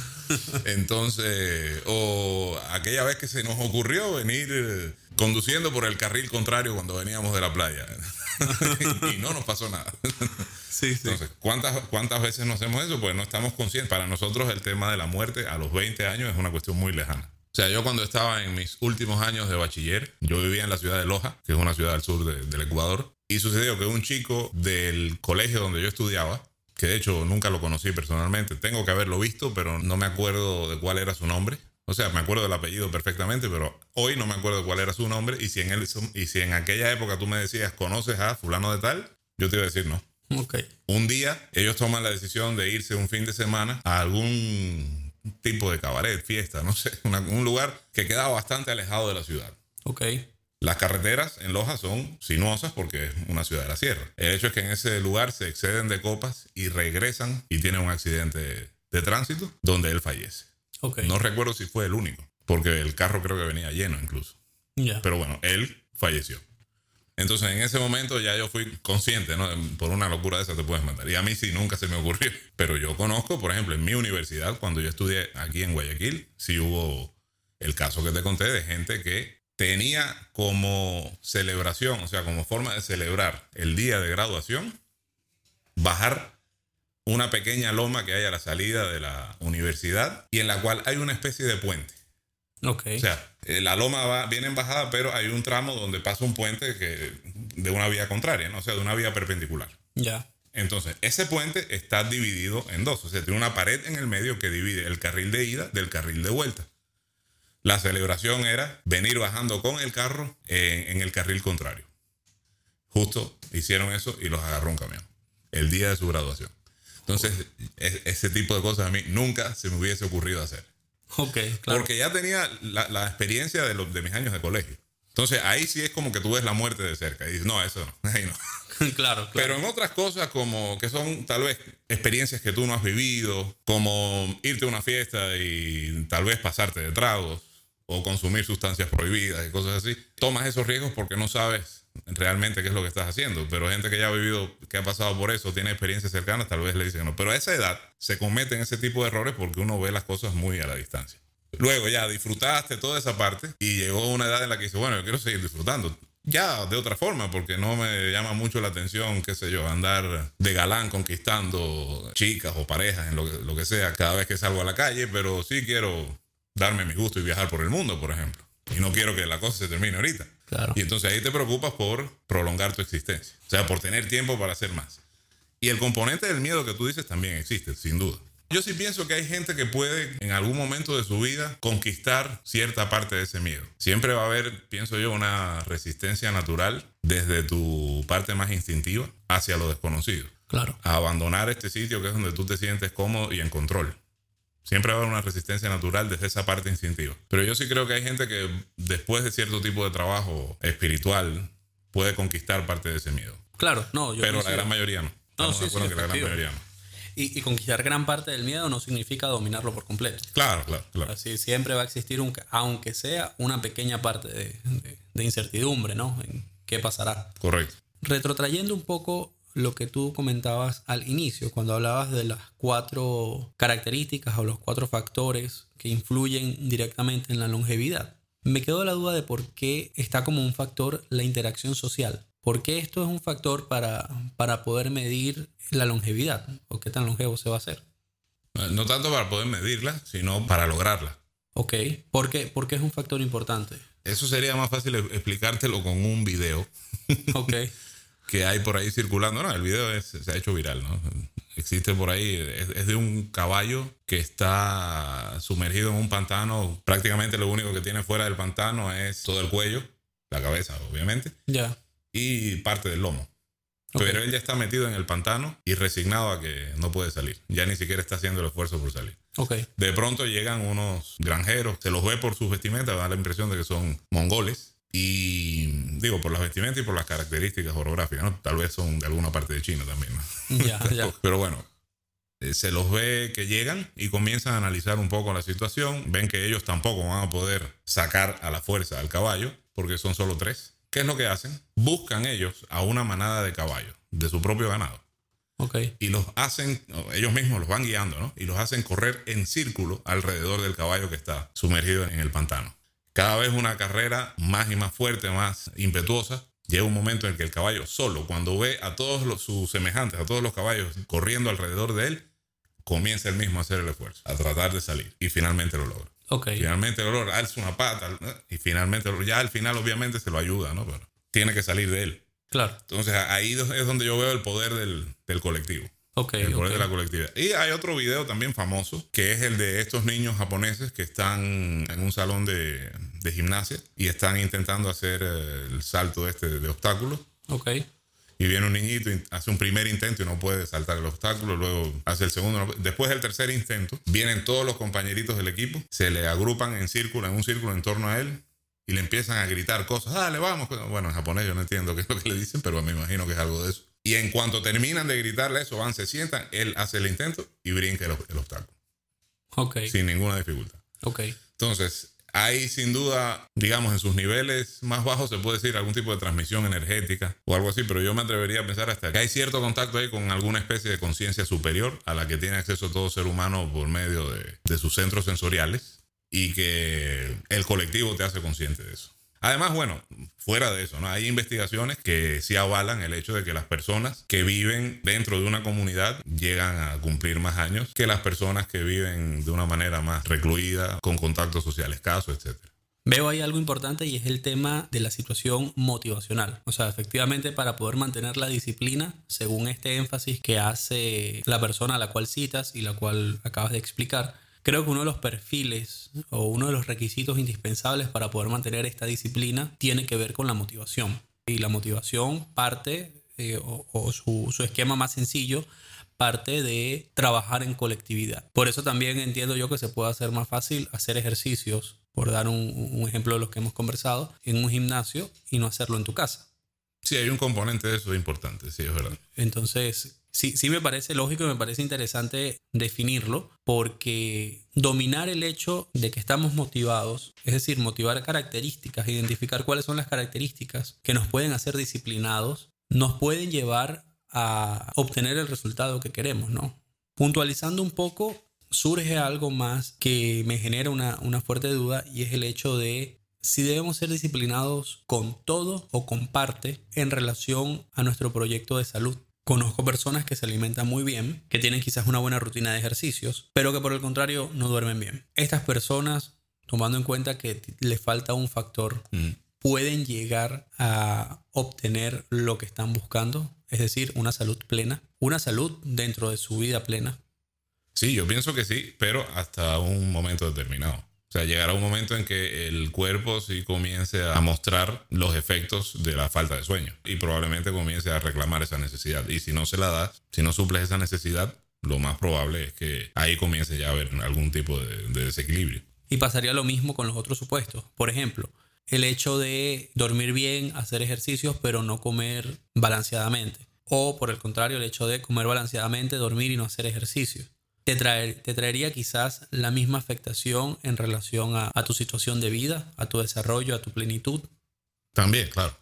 Entonces, o aquella vez que se nos ocurrió venir eh, conduciendo por el carril contrario cuando veníamos de la playa y no nos pasó nada. Sí, sí. Entonces, ¿cuántas, ¿cuántas veces nos hacemos eso? Pues no estamos conscientes. Para nosotros el tema de la muerte a los 20 años es una cuestión muy lejana. O sea, yo cuando estaba en mis últimos años de bachiller, yo vivía en la ciudad de Loja, que es una ciudad al sur del Ecuador, y sucedió que un chico del colegio donde yo estudiaba, que de hecho nunca lo conocí personalmente, tengo que haberlo visto, pero no me acuerdo de cuál era su nombre. O sea, me acuerdo del apellido perfectamente, pero hoy no me acuerdo cuál era su nombre. Y si en, él, y si en aquella época tú me decías, ¿conoces a fulano de tal? Yo te iba a decir no. Okay. Un día ellos toman la decisión de irse un fin de semana a algún tipo de cabaret, fiesta, no sé, un lugar que queda bastante alejado de la ciudad. Ok. Las carreteras en Loja son sinuosas porque es una ciudad de la sierra. El hecho es que en ese lugar se exceden de copas y regresan y tienen un accidente de tránsito donde él fallece. Okay. No recuerdo si fue el único, porque el carro creo que venía lleno incluso. Pero bueno, él falleció. Entonces en ese momento ya yo fui consciente, ¿no? Por una locura de esa te puedes matar. Y a mí sí nunca se me ocurrió. Pero yo conozco, por ejemplo, en mi universidad, cuando yo estudié aquí en Guayaquil, sí hubo el caso que te conté de gente que tenía como celebración, o sea, como forma de celebrar el día de graduación, bajar una pequeña loma que hay a la salida de la universidad y en la cual hay una especie de puente. Ok. O sea, eh, la loma va, viene en bajada, pero hay un tramo donde pasa un puente que, de una vía contraria, ¿no? o sea, de una vía perpendicular. Ya. Entonces, ese puente está dividido en dos. O sea, tiene una pared en el medio que divide el carril de ida del carril de vuelta. La celebración era venir bajando con el carro en, en el carril contrario. Justo hicieron eso y los agarró un camión. El día de su graduación. Entonces, e- ese tipo de cosas a mí nunca se me hubiese ocurrido hacer. Claro. Porque ya tenía la, la experiencia de, los, de mis años de colegio. Entonces, ahí sí es como que tú ves la muerte de cerca y dices, no, eso no, ahí no. claro, claro. Pero en otras cosas como que son tal vez experiencias que tú no has vivido, como irte a una fiesta y tal vez pasarte de tragos o consumir sustancias prohibidas y cosas así, tomas esos riesgos porque no sabes realmente qué es lo que estás haciendo. Pero gente que ya ha vivido, que ha pasado por eso, tiene experiencias cercanas, tal vez le dicen no. Pero a esa edad se cometen ese tipo de errores porque uno ve las cosas muy a la distancia. Luego ya disfrutaste toda esa parte y llegó una edad en la que dice, bueno, yo quiero seguir disfrutando. Ya de otra forma, porque no me llama mucho la atención, qué sé yo, andar de galán conquistando chicas o parejas en lo que, lo que sea cada vez que salgo a la calle, pero sí quiero darme mi gusto y viajar por el mundo, por ejemplo. Y no quiero que la cosa se termine ahorita. Claro. Y entonces ahí te preocupas por prolongar tu existencia. O sea, por tener tiempo para hacer más. Y el componente del miedo que tú dices también existe, sin duda. Yo sí pienso que hay gente que puede en algún momento de su vida conquistar cierta parte de ese miedo. Siempre va a haber, pienso yo, una resistencia natural desde tu parte más instintiva hacia lo desconocido. Claro. A abandonar este sitio que es donde tú te sientes cómodo y en control. Siempre va a haber una resistencia natural desde esa parte instintiva. Pero yo sí creo que hay gente que después de cierto tipo de trabajo espiritual puede conquistar parte de ese miedo. Claro, no, yo Pero la gran mayoría no. No, sí, sí, que la gran mayoría no. Y, y conquistar gran parte del miedo no significa dominarlo por completo. Claro, claro, claro. Así siempre va a existir, un, aunque sea una pequeña parte de, de- de incertidumbre, ¿no? En qué pasará. Correcto. Retrotrayendo un poco lo que tú comentabas al inicio, cuando hablabas de las cuatro características o los cuatro factores que influyen directamente en la longevidad. Me quedó la duda de por qué está como un factor la interacción social. ¿Por qué esto es un factor para, para poder medir la longevidad o qué tan longevo se va a hacer? No tanto para poder medirla, sino para lograrla. Ok, ¿por qué, por qué es un factor importante? Eso sería más fácil explicártelo con un video Ok, que hay por ahí circulando. No, el video es- se ha hecho viral, ¿no? Existe por ahí, es, es de un caballo que está sumergido en un pantano. Prácticamente lo único que tiene fuera del pantano es todo el cuello, la cabeza, obviamente, ya. y parte del lomo. Ok. Pero él ya está metido en el pantano y resignado a que no puede salir. Ya ni siquiera está haciendo el esfuerzo por salir. Ok, De pronto llegan unos granjeros, se los ve por sus vestimentas, da la impresión de que son mongoles. Y digo, por las vestimentas y por las características orográficas, ¿no? Tal vez son de alguna parte de China también, ¿no? Pero bueno, eh, se los ve que llegan y comienzan a analizar un poco la situación. Ven que ellos tampoco van a poder sacar a la fuerza al caballo, porque son solo tres. ¿Qué es lo que hacen? Buscan ellos a una manada de caballos, de su propio ganado Ok, y los hacen, ellos mismos los van guiando, ¿no? Y los hacen correr en círculo alrededor del caballo que está sumergido en el pantano. Cada vez una carrera más y más fuerte, más impetuosa. Llega un momento en el que el caballo solo, cuando ve a todos los- sus semejantes, a todos los caballos corriendo alrededor de él, comienza él mismo a hacer el esfuerzo, a tratar de salir. Y finalmente lo logra. ok. Finalmente lo logra, alza una pata, y finalmente, ya al final obviamente se lo ayuda, ¿no? Pero tiene que salir de él. Claro, Entonces ahí es donde yo veo el poder del, del colectivo. Ok, El poder ok. de la colectividad. Y hay otro video también famoso, que es el de estos niños japoneses que están en un salón de, de gimnasia y están intentando hacer eh, el salto este de, de obstáculos. Ok, Y viene un niñito hace un primer intento y no puede saltar el obstáculo, luego hace el segundo. Después del tercer intento, vienen todos los compañeritos del equipo, se le agrupan en círculo, en un círculo en torno a él y le empiezan a gritar cosas. Dale, vamos. Bueno, en japonés yo no entiendo qué es lo que le dicen, pero me imagino que es algo de eso. Y en cuanto terminan de gritarle eso, van, se sientan, él hace el intento y brinca el, el obstáculo, ok, sin ninguna dificultad. ok. Entonces, hay sin duda, digamos, en sus niveles más bajos se puede decir algún tipo de transmisión energética o algo así, pero yo me atrevería a pensar hasta que hay cierto contacto ahí con alguna especie de conciencia superior a la que tiene acceso todo ser humano por medio de, de sus centros sensoriales y que el colectivo te hace consciente de eso. Además, bueno, fuera de eso, ¿no? Hay investigaciones que sí avalan el hecho de que las personas que viven dentro de una comunidad llegan a cumplir más años que las personas que viven de una manera más recluida, con contacto social escaso, etcétera. Veo ahí algo importante y es el tema de la situación motivacional. O sea, efectivamente para poder mantener la disciplina, según este énfasis que hace la persona a la cual citas y la cual acabas de explicar, creo que uno de los perfiles o uno de los requisitos indispensables para poder mantener esta disciplina tiene que ver con la motivación. Y la motivación parte, eh, o, su, su esquema más sencillo, parte de trabajar en colectividad. Por eso también entiendo yo que se puede hacer más fácil hacer ejercicios por dar un, ejemplo de los que hemos conversado, en un gimnasio y no hacerlo en tu casa. Sí, hay un componente de eso importante, sí, es verdad. Entonces, sí, sí me parece lógico y me parece interesante definirlo porque dominar el hecho de que estamos motivados, es decir, motivar características, identificar cuáles son las características que nos pueden hacer disciplinados, nos pueden llevar a obtener el resultado que queremos, ¿no? Puntualizando un poco, surge algo más que me genera una, fuerte duda y es el hecho de si debemos ser disciplinados con todo o con parte en relación a nuestro proyecto de salud. Conozco personas que se alimentan muy bien, que tienen quizás una buena rutina de ejercicios, pero que por el contrario no duermen bien. Estas personas, tomando en cuenta que les falta un factor, mm. pueden llegar a obtener lo que están buscando, es decir, una salud plena, una salud dentro de su vida plena. Sí, yo pienso que sí, pero hasta un momento determinado. O sea, llegará un momento en que el cuerpo sí comience a mostrar los efectos de la falta de sueño y probablemente comience a reclamar esa necesidad. Y si no se la da, si no suples esa necesidad, lo más probable es que ahí comience ya a haber algún tipo de, de desequilibrio. Y pasaría lo mismo con los otros supuestos. Por ejemplo, el hecho de dormir bien, hacer ejercicios, pero no comer balanceadamente. O por el contrario, el hecho de comer balanceadamente, dormir y no hacer ejercicio te, traería quizás la misma afectación en relación a, tu situación de vida, a tu desarrollo, a tu plenitud. También, claro,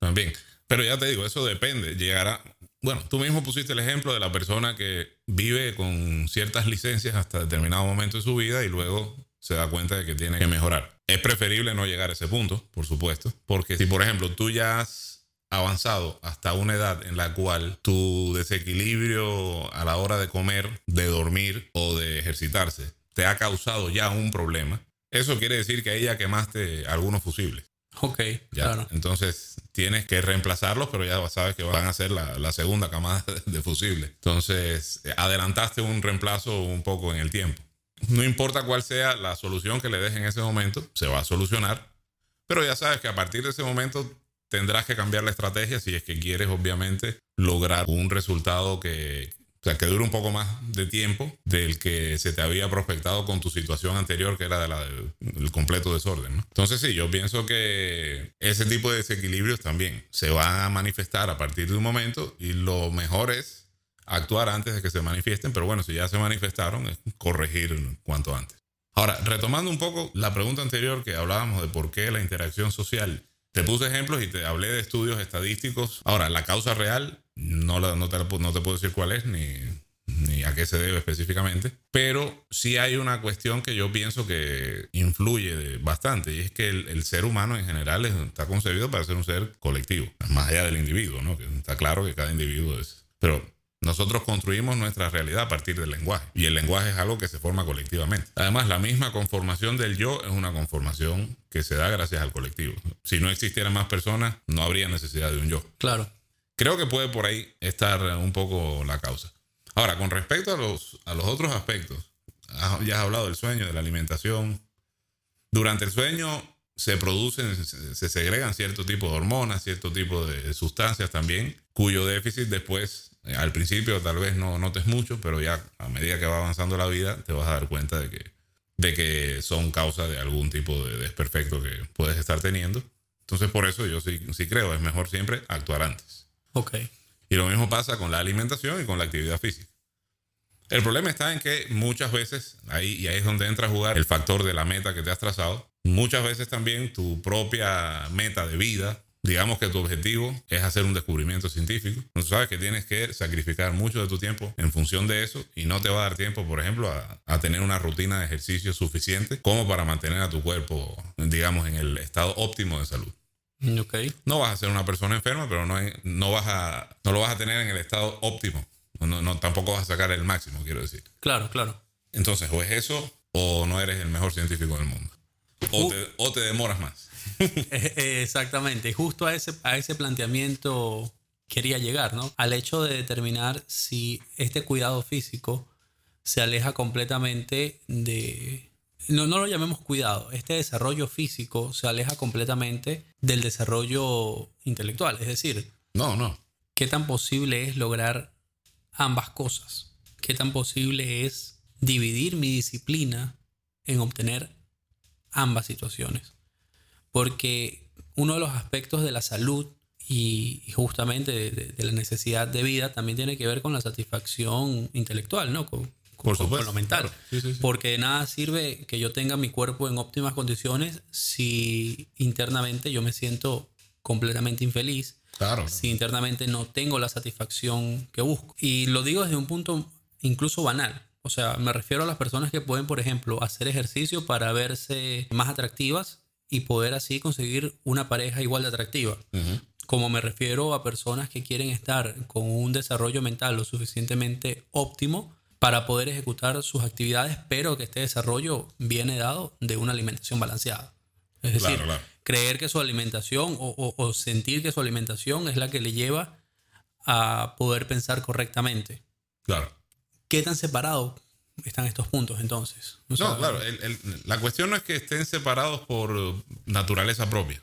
también. Pero ya te digo, eso depende. Llegará, bueno, tú mismo pusiste el ejemplo de la persona que vive con ciertas licencias hasta determinado momento de su vida y luego se da cuenta de que tiene que mejorar. Es preferible no llegar a ese punto, por supuesto, porque si por ejemplo tú ya has avanzado hasta una edad en la cual tu desequilibrio a la hora de comer, de dormir o de ejercitarse te ha causado ya un problema, eso quiere decir que ahí ya quemaste algunos fusibles. Ok, claro. Entonces tienes que reemplazarlos, pero ya sabes que van a ser la, la segunda camada de fusibles. Entonces adelantaste un reemplazo un poco en el tiempo. No importa cuál sea la solución que le des en ese momento, se va a solucionar. Pero ya sabes que a partir de ese momento tendrás que cambiar la estrategia si es que quieres, obviamente, lograr un resultado que, sea, que dure un poco más de tiempo del que se te había prospectado con tu situación anterior, que era de la, del completo desorden. Entonces, sí, yo pienso que ese tipo de desequilibrios también se van a manifestar a partir de un momento y lo mejor es actuar antes de que se manifiesten, pero bueno, si ya se manifestaron, es corregir cuanto antes. Ahora, retomando un poco la pregunta anterior que hablábamos de por qué la interacción social te puse ejemplos y te hablé de estudios estadísticos. Ahora, la causa real, no, no, te, no te puedo decir cuál es ni, ni a qué se debe específicamente, pero sí hay una cuestión que yo pienso que influye bastante y es que el, ser humano en general está concebido para ser un ser colectivo, más allá del individuo, ¿no? Está claro que cada individuo es... Pero nosotros construimos nuestra realidad a partir del lenguaje y el lenguaje es algo que se forma colectivamente. Además, la misma conformación del yo es una conformación que se da gracias al colectivo. Si no existieran más personas, no habría necesidad de un yo. Claro. Creo que puede por ahí estar un poco la causa. Ahora, con respecto a los, a los otros aspectos, ya has hablado del sueño, de la alimentación. Durante el sueño se producen, se segregan cierto tipo de hormonas, cierto tipo de sustancias también, cuyo déficit después al principio tal vez no notes mucho, pero ya a medida que va avanzando la vida te vas a dar cuenta de que, de que son causa de algún tipo de desperfecto que puedes estar teniendo. Entonces por eso yo sí, sí creo, es mejor siempre actuar antes. Ok. Y lo mismo pasa con la alimentación y con la actividad física. El problema está en que muchas veces, ahí, y ahí es donde entra a jugar el factor de la meta que te has trazado, muchas veces también tu propia meta de vida digamos que tu objetivo es hacer un descubrimiento científico, tú sabes que tienes que sacrificar mucho de tu tiempo en función de eso y no te va a dar tiempo, por ejemplo, a, a tener una rutina de ejercicio suficiente como para mantener a tu cuerpo, digamos, en el estado óptimo de salud. Okay. No vas a ser una persona enferma, pero no, no, vas a, no lo vas a tener en el estado óptimo. No, no, tampoco vas a sacar el máximo, quiero decir. Claro, claro. Entonces, o es eso o no eres el mejor científico del mundo. O, te, o te, demoras más. Eh, exactamente. Justo a ese, a ese planteamiento quería llegar, ¿no? Al hecho de determinar si este cuidado físico se aleja completamente de... No, no lo llamemos cuidado, este desarrollo físico se aleja completamente del desarrollo intelectual. Es decir, no, no. ¿Qué tan posible es lograr ambas cosas? ¿Qué tan posible es dividir mi disciplina en obtener ambas situaciones? Porque uno de los aspectos de la salud y, justamente de, la necesidad de vida también tiene que ver con la satisfacción intelectual, ¿no? Con, Por supuesto, con lo mental. claro. Sí, sí, sí. Porque de nada sirve que yo tenga mi cuerpo en óptimas condiciones si internamente yo me siento completamente infeliz, Claro. si internamente no tengo la satisfacción que busco. Y lo digo desde un punto incluso banal. O sea, me refiero a las personas que pueden, por ejemplo, hacer ejercicio para verse más atractivas y poder así conseguir una pareja igual de atractiva. Como me refiero a personas que quieren estar con un desarrollo mental lo suficientemente óptimo para poder ejecutar sus actividades, pero que este desarrollo viene dado de una alimentación balanceada. Es decir, Claro, creer que su alimentación o, o- o sentir que su alimentación es la que le lleva a poder pensar correctamente. Claro. ¿Qué tan separados están estos puntos entonces? O sea, No, claro, el- el- la cuestión no es que estén separados por naturaleza propia.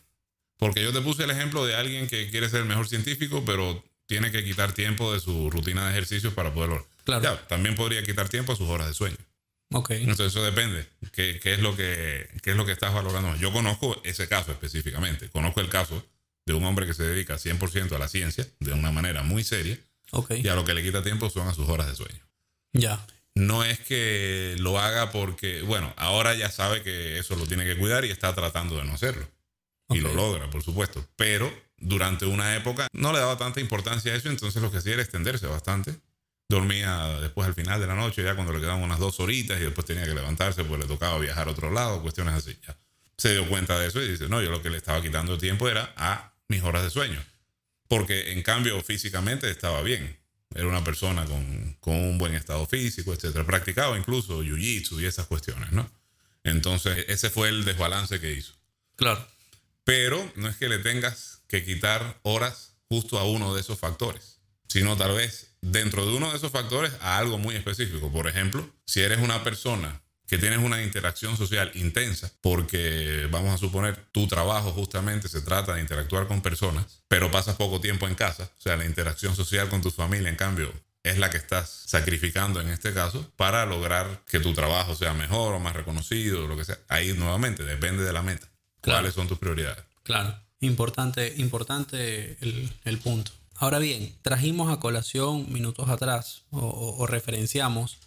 Porque yo te puse el ejemplo de alguien que quiere ser el mejor científico, pero tiene que quitar tiempo de su rutina de ejercicios para poderlo. Claro. Ya, también podría quitar tiempo a sus horas de sueño. Ok, Entonces eso depende. ¿Qué, qué es lo que, qué es lo que estás valorando? Yo conozco ese caso específicamente. Conozco el caso de un hombre que se dedica 100% a la ciencia de una manera muy seria ok, y a lo que le quita tiempo son a sus horas de sueño. ya, No es que lo haga porque, bueno, ahora ya sabe que eso lo tiene que cuidar y está tratando de no hacerlo. Y lo logra, por supuesto. Pero durante una época no le daba tanta importancia a eso, entonces lo que hacía era extenderse bastante. Dormía después al final de la noche, ya cuando le quedaban unas dos horitas y después tenía que levantarse, pues le tocaba viajar a otro lado, cuestiones así. Ya. Se dio cuenta de eso y dice, no, yo lo que le estaba quitando tiempo era a mis horas de sueño. Porque en cambio físicamente estaba bien. Era una persona con, con un buen estado físico, etcétera. Practicaba incluso jiu-jitsu y esas cuestiones, ¿no? Entonces, ese fue el desbalance que hizo. claro, Pero no es que le tengas que quitar horas justo a uno de esos factores, sino tal vez dentro de uno de esos factores a algo muy específico. Por ejemplo, si eres una persona que tienes una interacción social intensa, porque vamos a suponer tu trabajo justamente se trata de interactuar con personas, pero pasas poco tiempo en casa, o sea, la interacción social con tu familia, en cambio, es la que estás sacrificando en este caso para lograr que tu trabajo sea mejor o más reconocido, o lo que sea. Ahí nuevamente depende de la meta. Claro. ¿Cuáles son tus prioridades? claro. Importante, importante el, el punto. Ahora bien, trajimos a colación minutos atrás o, o- o referenciamos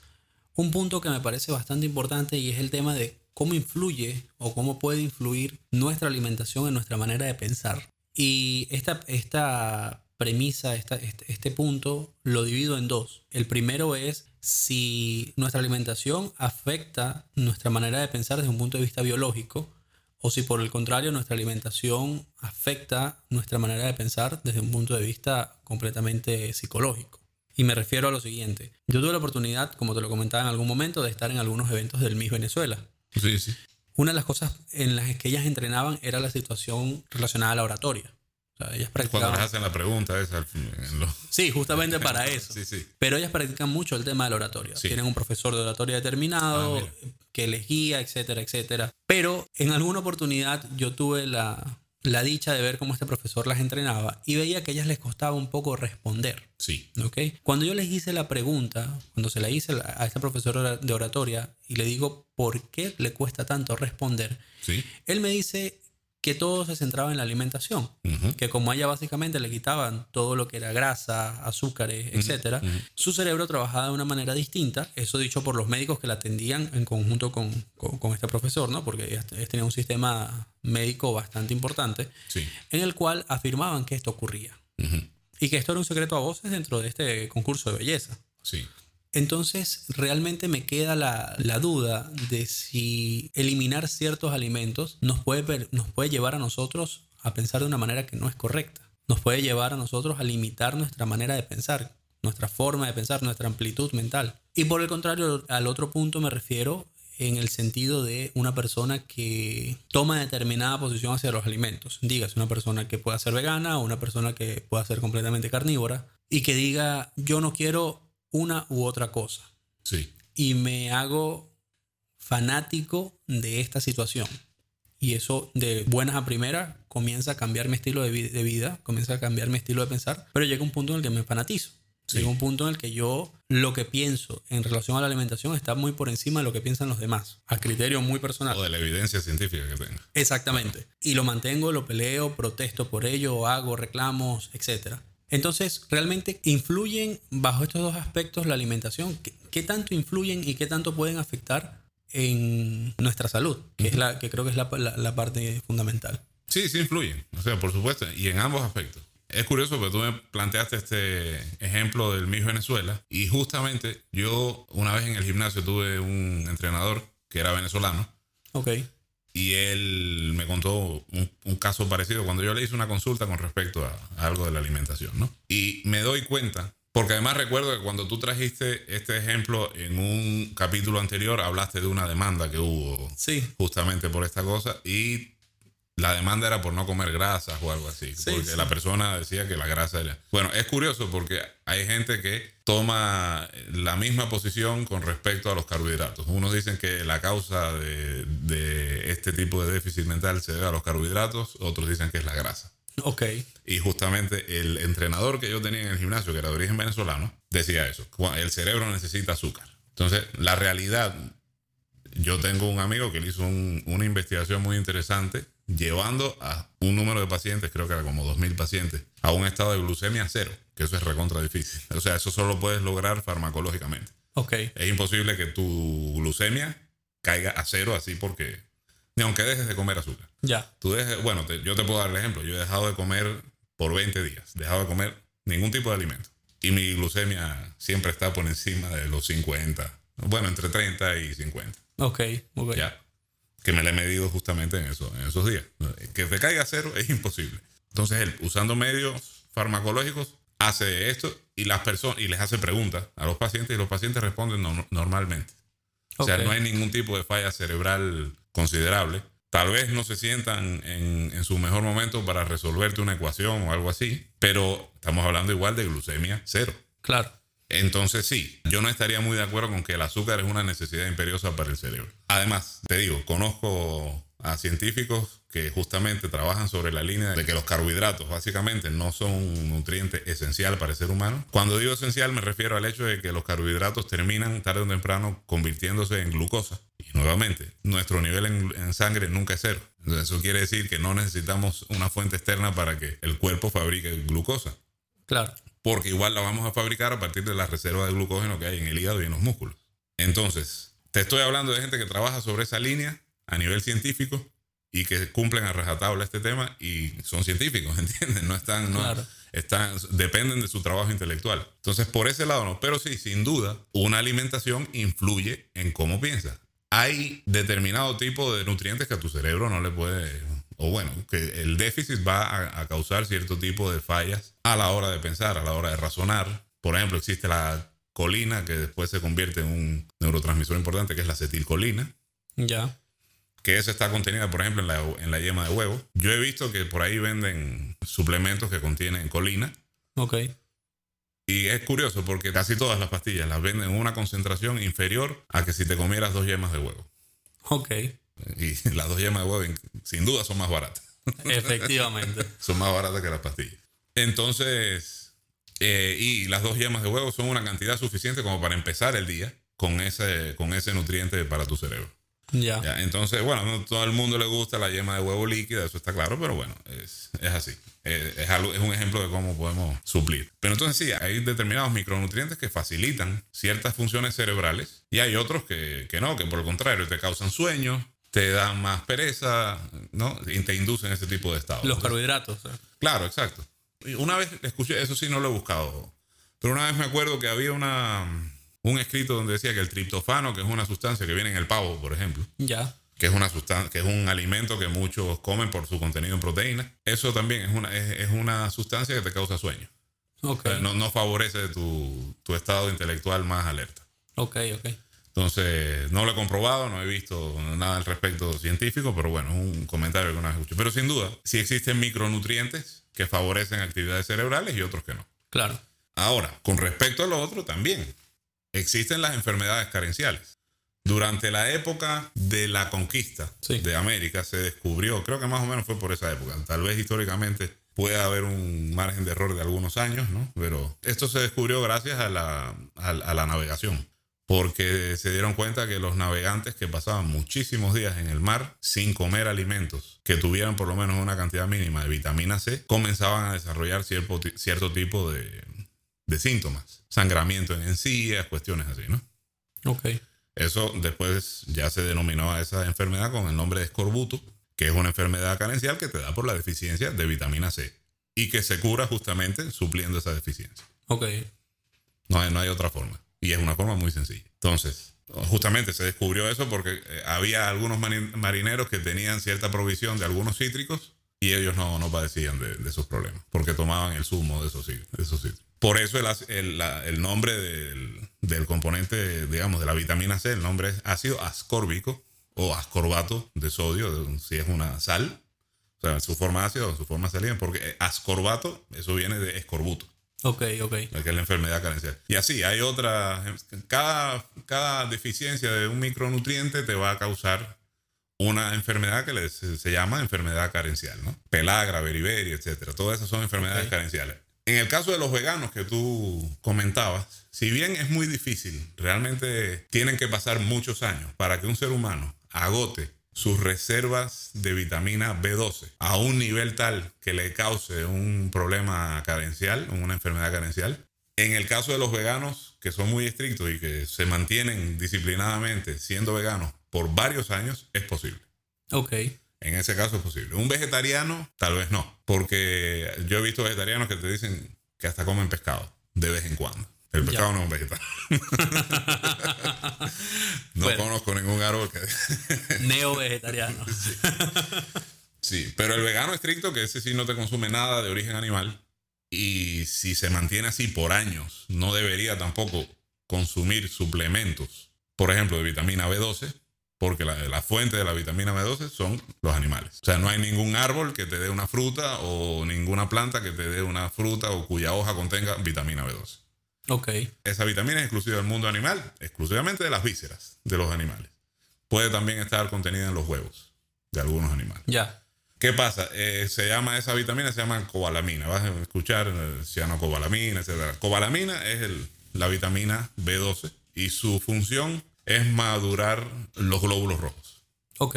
un punto que me parece bastante importante y es el tema de cómo influye o cómo puede influir nuestra alimentación en nuestra manera de pensar. Y esta, esta premisa, esta- este, este punto, lo divido en dos. El primero es si nuestra alimentación afecta nuestra manera de pensar desde un punto de vista biológico o si por el contrario nuestra alimentación afecta nuestra manera de pensar desde un punto de vista completamente psicológico. Y me refiero a lo siguiente. Yo tuve la oportunidad, como te lo comentaba en algún momento, de estar en algunos eventos del Miss Venezuela. Sí, sí. Una de las cosas en las que ellas entrenaban era la situación relacionada a la oratoria. O sea, ellas Cuando les practicaban... hacen la pregunta esa lo- Sí, justamente para eso. Sí, sí. Pero ellas practican mucho el tema de la oratoria. Sí. Tienen un profesor de oratoria determinado Ah, que les guía, etcétera, etcétera. Pero en alguna oportunidad yo tuve la, la dicha de ver cómo este profesor las entrenaba y veía que a ellas les costaba un poco responder. Sí. ¿ok? Cuando yo les hice la pregunta, cuando se la hice a este profesor ora- de oratoria y le digo por qué le cuesta tanto responder, Sí. él me dice que todo se centraba en la alimentación. Que como a ella básicamente le quitaban todo lo que era grasa, azúcares, etcétera, su cerebro trabajaba de una manera distinta. Eso dicho por los médicos que la atendían en conjunto con, con, este profesor, ¿no? Porque ella, tenía un sistema médico bastante importante, en el cual afirmaban que esto ocurría. Y que esto era un secreto a voces dentro de este concurso de belleza. Sí. Entonces, realmente me queda la, duda de si eliminar ciertos alimentos nos puede, nos puede llevar a nosotros a pensar de una manera que no es correcta. Nos puede llevar a nosotros a limitar nuestra manera de pensar, nuestra forma de pensar, nuestra amplitud mental. Y por el contrario, al otro punto me refiero en el sentido de una persona que toma determinada posición hacia los alimentos. Dígase, una persona que pueda ser vegana o una persona que pueda ser completamente carnívora y que diga, yo no quiero una u otra cosa. Sí. Y me hago fanático de esta situación. Y eso de buenas a primeras comienza a cambiar mi estilo de, vida, comienza a cambiar mi estilo de pensar, pero llega un punto en el que me fanatizo. Llega un punto en el que yo lo que pienso en relación a la alimentación está muy por encima de lo que piensan los demás, a criterio muy personal. O de la evidencia científica que tenga. Exactamente. Y lo mantengo, lo peleo, protesto por ello, hago reclamos, etcétera. Entonces, ¿realmente influyen bajo estos dos aspectos la alimentación? ¿Qué, tanto influyen y qué tanto pueden afectar en nuestra salud? Que, es la, que creo que es la, la, parte fundamental. Sí, sí influyen. O sea, por supuesto, y en ambos aspectos. Es curioso porque tú me planteaste este ejemplo del Miss Venezuela y justamente yo una vez en el gimnasio tuve un entrenador que era venezolano. Ok y él me contó un, caso parecido cuando yo le hice una consulta con respecto a, algo de la alimentación, ¿no? Y me doy cuenta, porque además recuerdo que cuando tú trajiste este ejemplo en un capítulo anterior, hablaste de una demanda que hubo sí. justamente por esta cosa y la demanda era por no comer grasas o algo así. porque la persona decía que la grasa era. Bueno, es curioso porque hay gente que toma la misma posición con respecto a los carbohidratos. Unos dicen que la causa de, de este tipo de déficit mental se debe a los carbohidratos, otros dicen que es la grasa. Ok. Y justamente el entrenador que yo tenía en el gimnasio, que era de origen venezolano, decía eso. El cerebro necesita azúcar. Entonces, la realidad, yo tengo un amigo que le hizo una investigación muy interesante llevando a un número de pacientes, creo que era como 2.000 pacientes, a un estado de glucemia cero, que eso es recontra difícil. O sea, eso solo puedes lograr farmacológicamente. Ok. Es imposible que tu glucemia caiga a cero así porque... Ni aunque dejes de comer azúcar. Ya. Tú dejes, bueno, yo te puedo dar el ejemplo. Yo he dejado de comer por 20 días. Dejado de comer ningún tipo de alimento. Y mi glucemia siempre está por encima de los 50. Bueno, entre 30 y 50. Ok, ok. Ya que me la he medido justamente en, eso, en esos días. Que te caiga cero es imposible. Entonces él, usando medios farmacológicos, hace esto y las personas y les hace preguntas a los pacientes y los pacientes responden normalmente. O sea, no hay ningún tipo de falla cerebral considerable. Tal vez no se sientan en, en, su mejor momento para resolverte una ecuación o algo así, pero estamos hablando igual de glucemia cero. Claro. Entonces sí, yo no estaría muy de acuerdo con que el azúcar es una necesidad imperiosa para el cerebro. Además, te digo, conozco a científicos que justamente trabajan sobre la línea de que los carbohidratos básicamente no son un nutriente esencial para el ser humano. Cuando digo esencial me refiero al hecho de que los carbohidratos terminan tarde o temprano convirtiéndose en glucosa. Y nuevamente, nuestro nivel en, sangre nunca es cero. Eso quiere decir que no necesitamos una fuente externa para que el cuerpo fabrique glucosa. Claro porque igual la vamos a fabricar a partir de la reserva de glucógeno que hay en el hígado y en los músculos. Entonces, te estoy hablando de gente que trabaja sobre esa línea a nivel científico y que cumplen a rajatabla este tema y son científicos, ¿entiendes? No están, no, están, dependen de su trabajo intelectual. Entonces, por ese lado no, pero sí, sin duda, una alimentación influye en cómo piensas. Hay determinado tipo de nutrientes que a tu cerebro no le puede o bueno, que el déficit va a, causar cierto tipo de fallas a la hora de pensar, a la hora de razonar. Por ejemplo, existe la colina que después se convierte en un neurotransmisor importante que es la acetilcolina. Ya. Que esa está contenida, por ejemplo, en la, en la yema de huevo. Yo he visto que por ahí venden suplementos que contienen colina. Ok. Y es curioso porque casi todas las pastillas las venden en una concentración inferior a que si te comieras dos yemas de huevo. Ok. Y las dos yemas de huevo, sin duda, son más baratas. Efectivamente. son más baratas que las pastillas. Entonces, eh, y las dos yemas de huevo son una cantidad suficiente como para empezar el día con ese, con ese nutriente para tu cerebro. Ya. Ya, entonces, bueno, no todo el mundo le gusta la yema de huevo líquida, eso está claro, pero bueno, es, es así. Eh, Es, algo, es un ejemplo de cómo podemos suplir. Pero entonces sí, hay determinados micronutrientes que facilitan ciertas funciones cerebrales y hay otros que, que no, que por el contrario te causan sueño, te dan más pereza, ¿no? Y te inducen ese tipo de estado. Los carbohidratos. ¿eh? Claro, exacto. Y Una vez escuché, eso sí no lo he buscado, pero una vez me acuerdo que había una, un escrito donde decía que el triptofano, que es una sustancia que viene en el pavo, por ejemplo, Ya. que es una sustancia, que es un alimento que muchos comen por su contenido en proteína, eso también es una, es, es una sustancia que te causa sueño. Ok. O sea, no, no favorece tu, tu estado intelectual más alerta. Ok, ok. Entonces, no lo he comprobado, no he visto nada al respecto científico, pero bueno, es un comentario que una vez escuché. Pero sin duda, sí existen micronutrientes que favorecen actividades cerebrales y otros que no. Claro. Ahora, con respecto a lo otro también, existen las enfermedades carenciales. Durante la época de la conquista Sí. de América se descubrió, creo que más o menos fue por esa época, tal vez históricamente puede haber un margen de error de algunos años, ¿no? Pero esto se descubrió gracias a la, a, a la navegación, porque se dieron cuenta que los navegantes que pasaban muchísimos días en el mar sin comer alimentos que tuvieran por lo menos una cantidad mínima de vitamina C, comenzaban a desarrollar cierto, cierto tipo de, de síntomas, sangramiento en encías, cuestiones así, ¿no? Ok. Eso después ya se denominó a esa enfermedad con el nombre de escorbuto, que es una enfermedad carencial que te da por la deficiencia de vitamina C y que se cura justamente supliendo esa deficiencia. Ok. No hay, no hay otra forma. Y es una forma muy sencilla. Entonces, justamente se descubrió eso porque eh, había algunos marineros que tenían cierta provisión de algunos cítricos y ellos no, no padecían de, de esos problemas porque tomaban el zumo de esos, cítricos. Por eso el, el, nombre del, del componente, digamos, de la vitamina C, el nombre es ácido ascórbico o ascorbato de sodio, si es una sal, o sea, en su forma ácida o en su forma salina, porque eh, ascorbato, eso viene de escorbuto Ok, ok. que es la enfermedad carencial. Y así, hay otras. Cada, cada deficiencia de un micronutriente te va a causar una enfermedad que le- se, llama enfermedad carencial, ¿no? Pelagra, beriberi, etcétera. Todas esas son enfermedades Ok. carenciales. En el caso de los veganos que tú comentabas, si bien es muy difícil, realmente tienen que pasar muchos años para que un ser humano agote sus reservas de vitamina B12 a un nivel tal que le cause un problema carencial, una enfermedad carencial. En el caso de los veganos, que son muy estrictos y que se mantienen disciplinadamente siendo veganos por varios años, es posible. Ok. En ese caso es posible. Un vegetariano, tal vez no. Porque yo he visto vegetarianos que te dicen que hasta comen pescado de vez en cuando. El pescado no es un vegetal. no Bueno. conozco ningún árbol que... Neo vegetariano. Sí, pero el vegano estricto, que ese sí no te consume nada de origen animal, y si se mantiene así por años, no debería tampoco consumir suplementos, por ejemplo, de vitamina B12, porque la, la fuente de la vitamina B12 son los animales. O sea, no hay ningún árbol que te dé una fruta o ninguna planta que te dé una fruta o cuya hoja contenga vitamina B12. Ok. Esa vitamina es exclusiva del mundo animal, exclusivamente de las vísceras de los animales. Puede también estar contenida en los huevos de algunos animales. Ya. ¿Qué pasa? Eh, se llama esa vitamina, se llama cobalamina. Vas a escuchar eh, cianocobalamina, etc. Cobalamina es el- la vitamina B12 y su función es madurar los glóbulos rojos. Ok.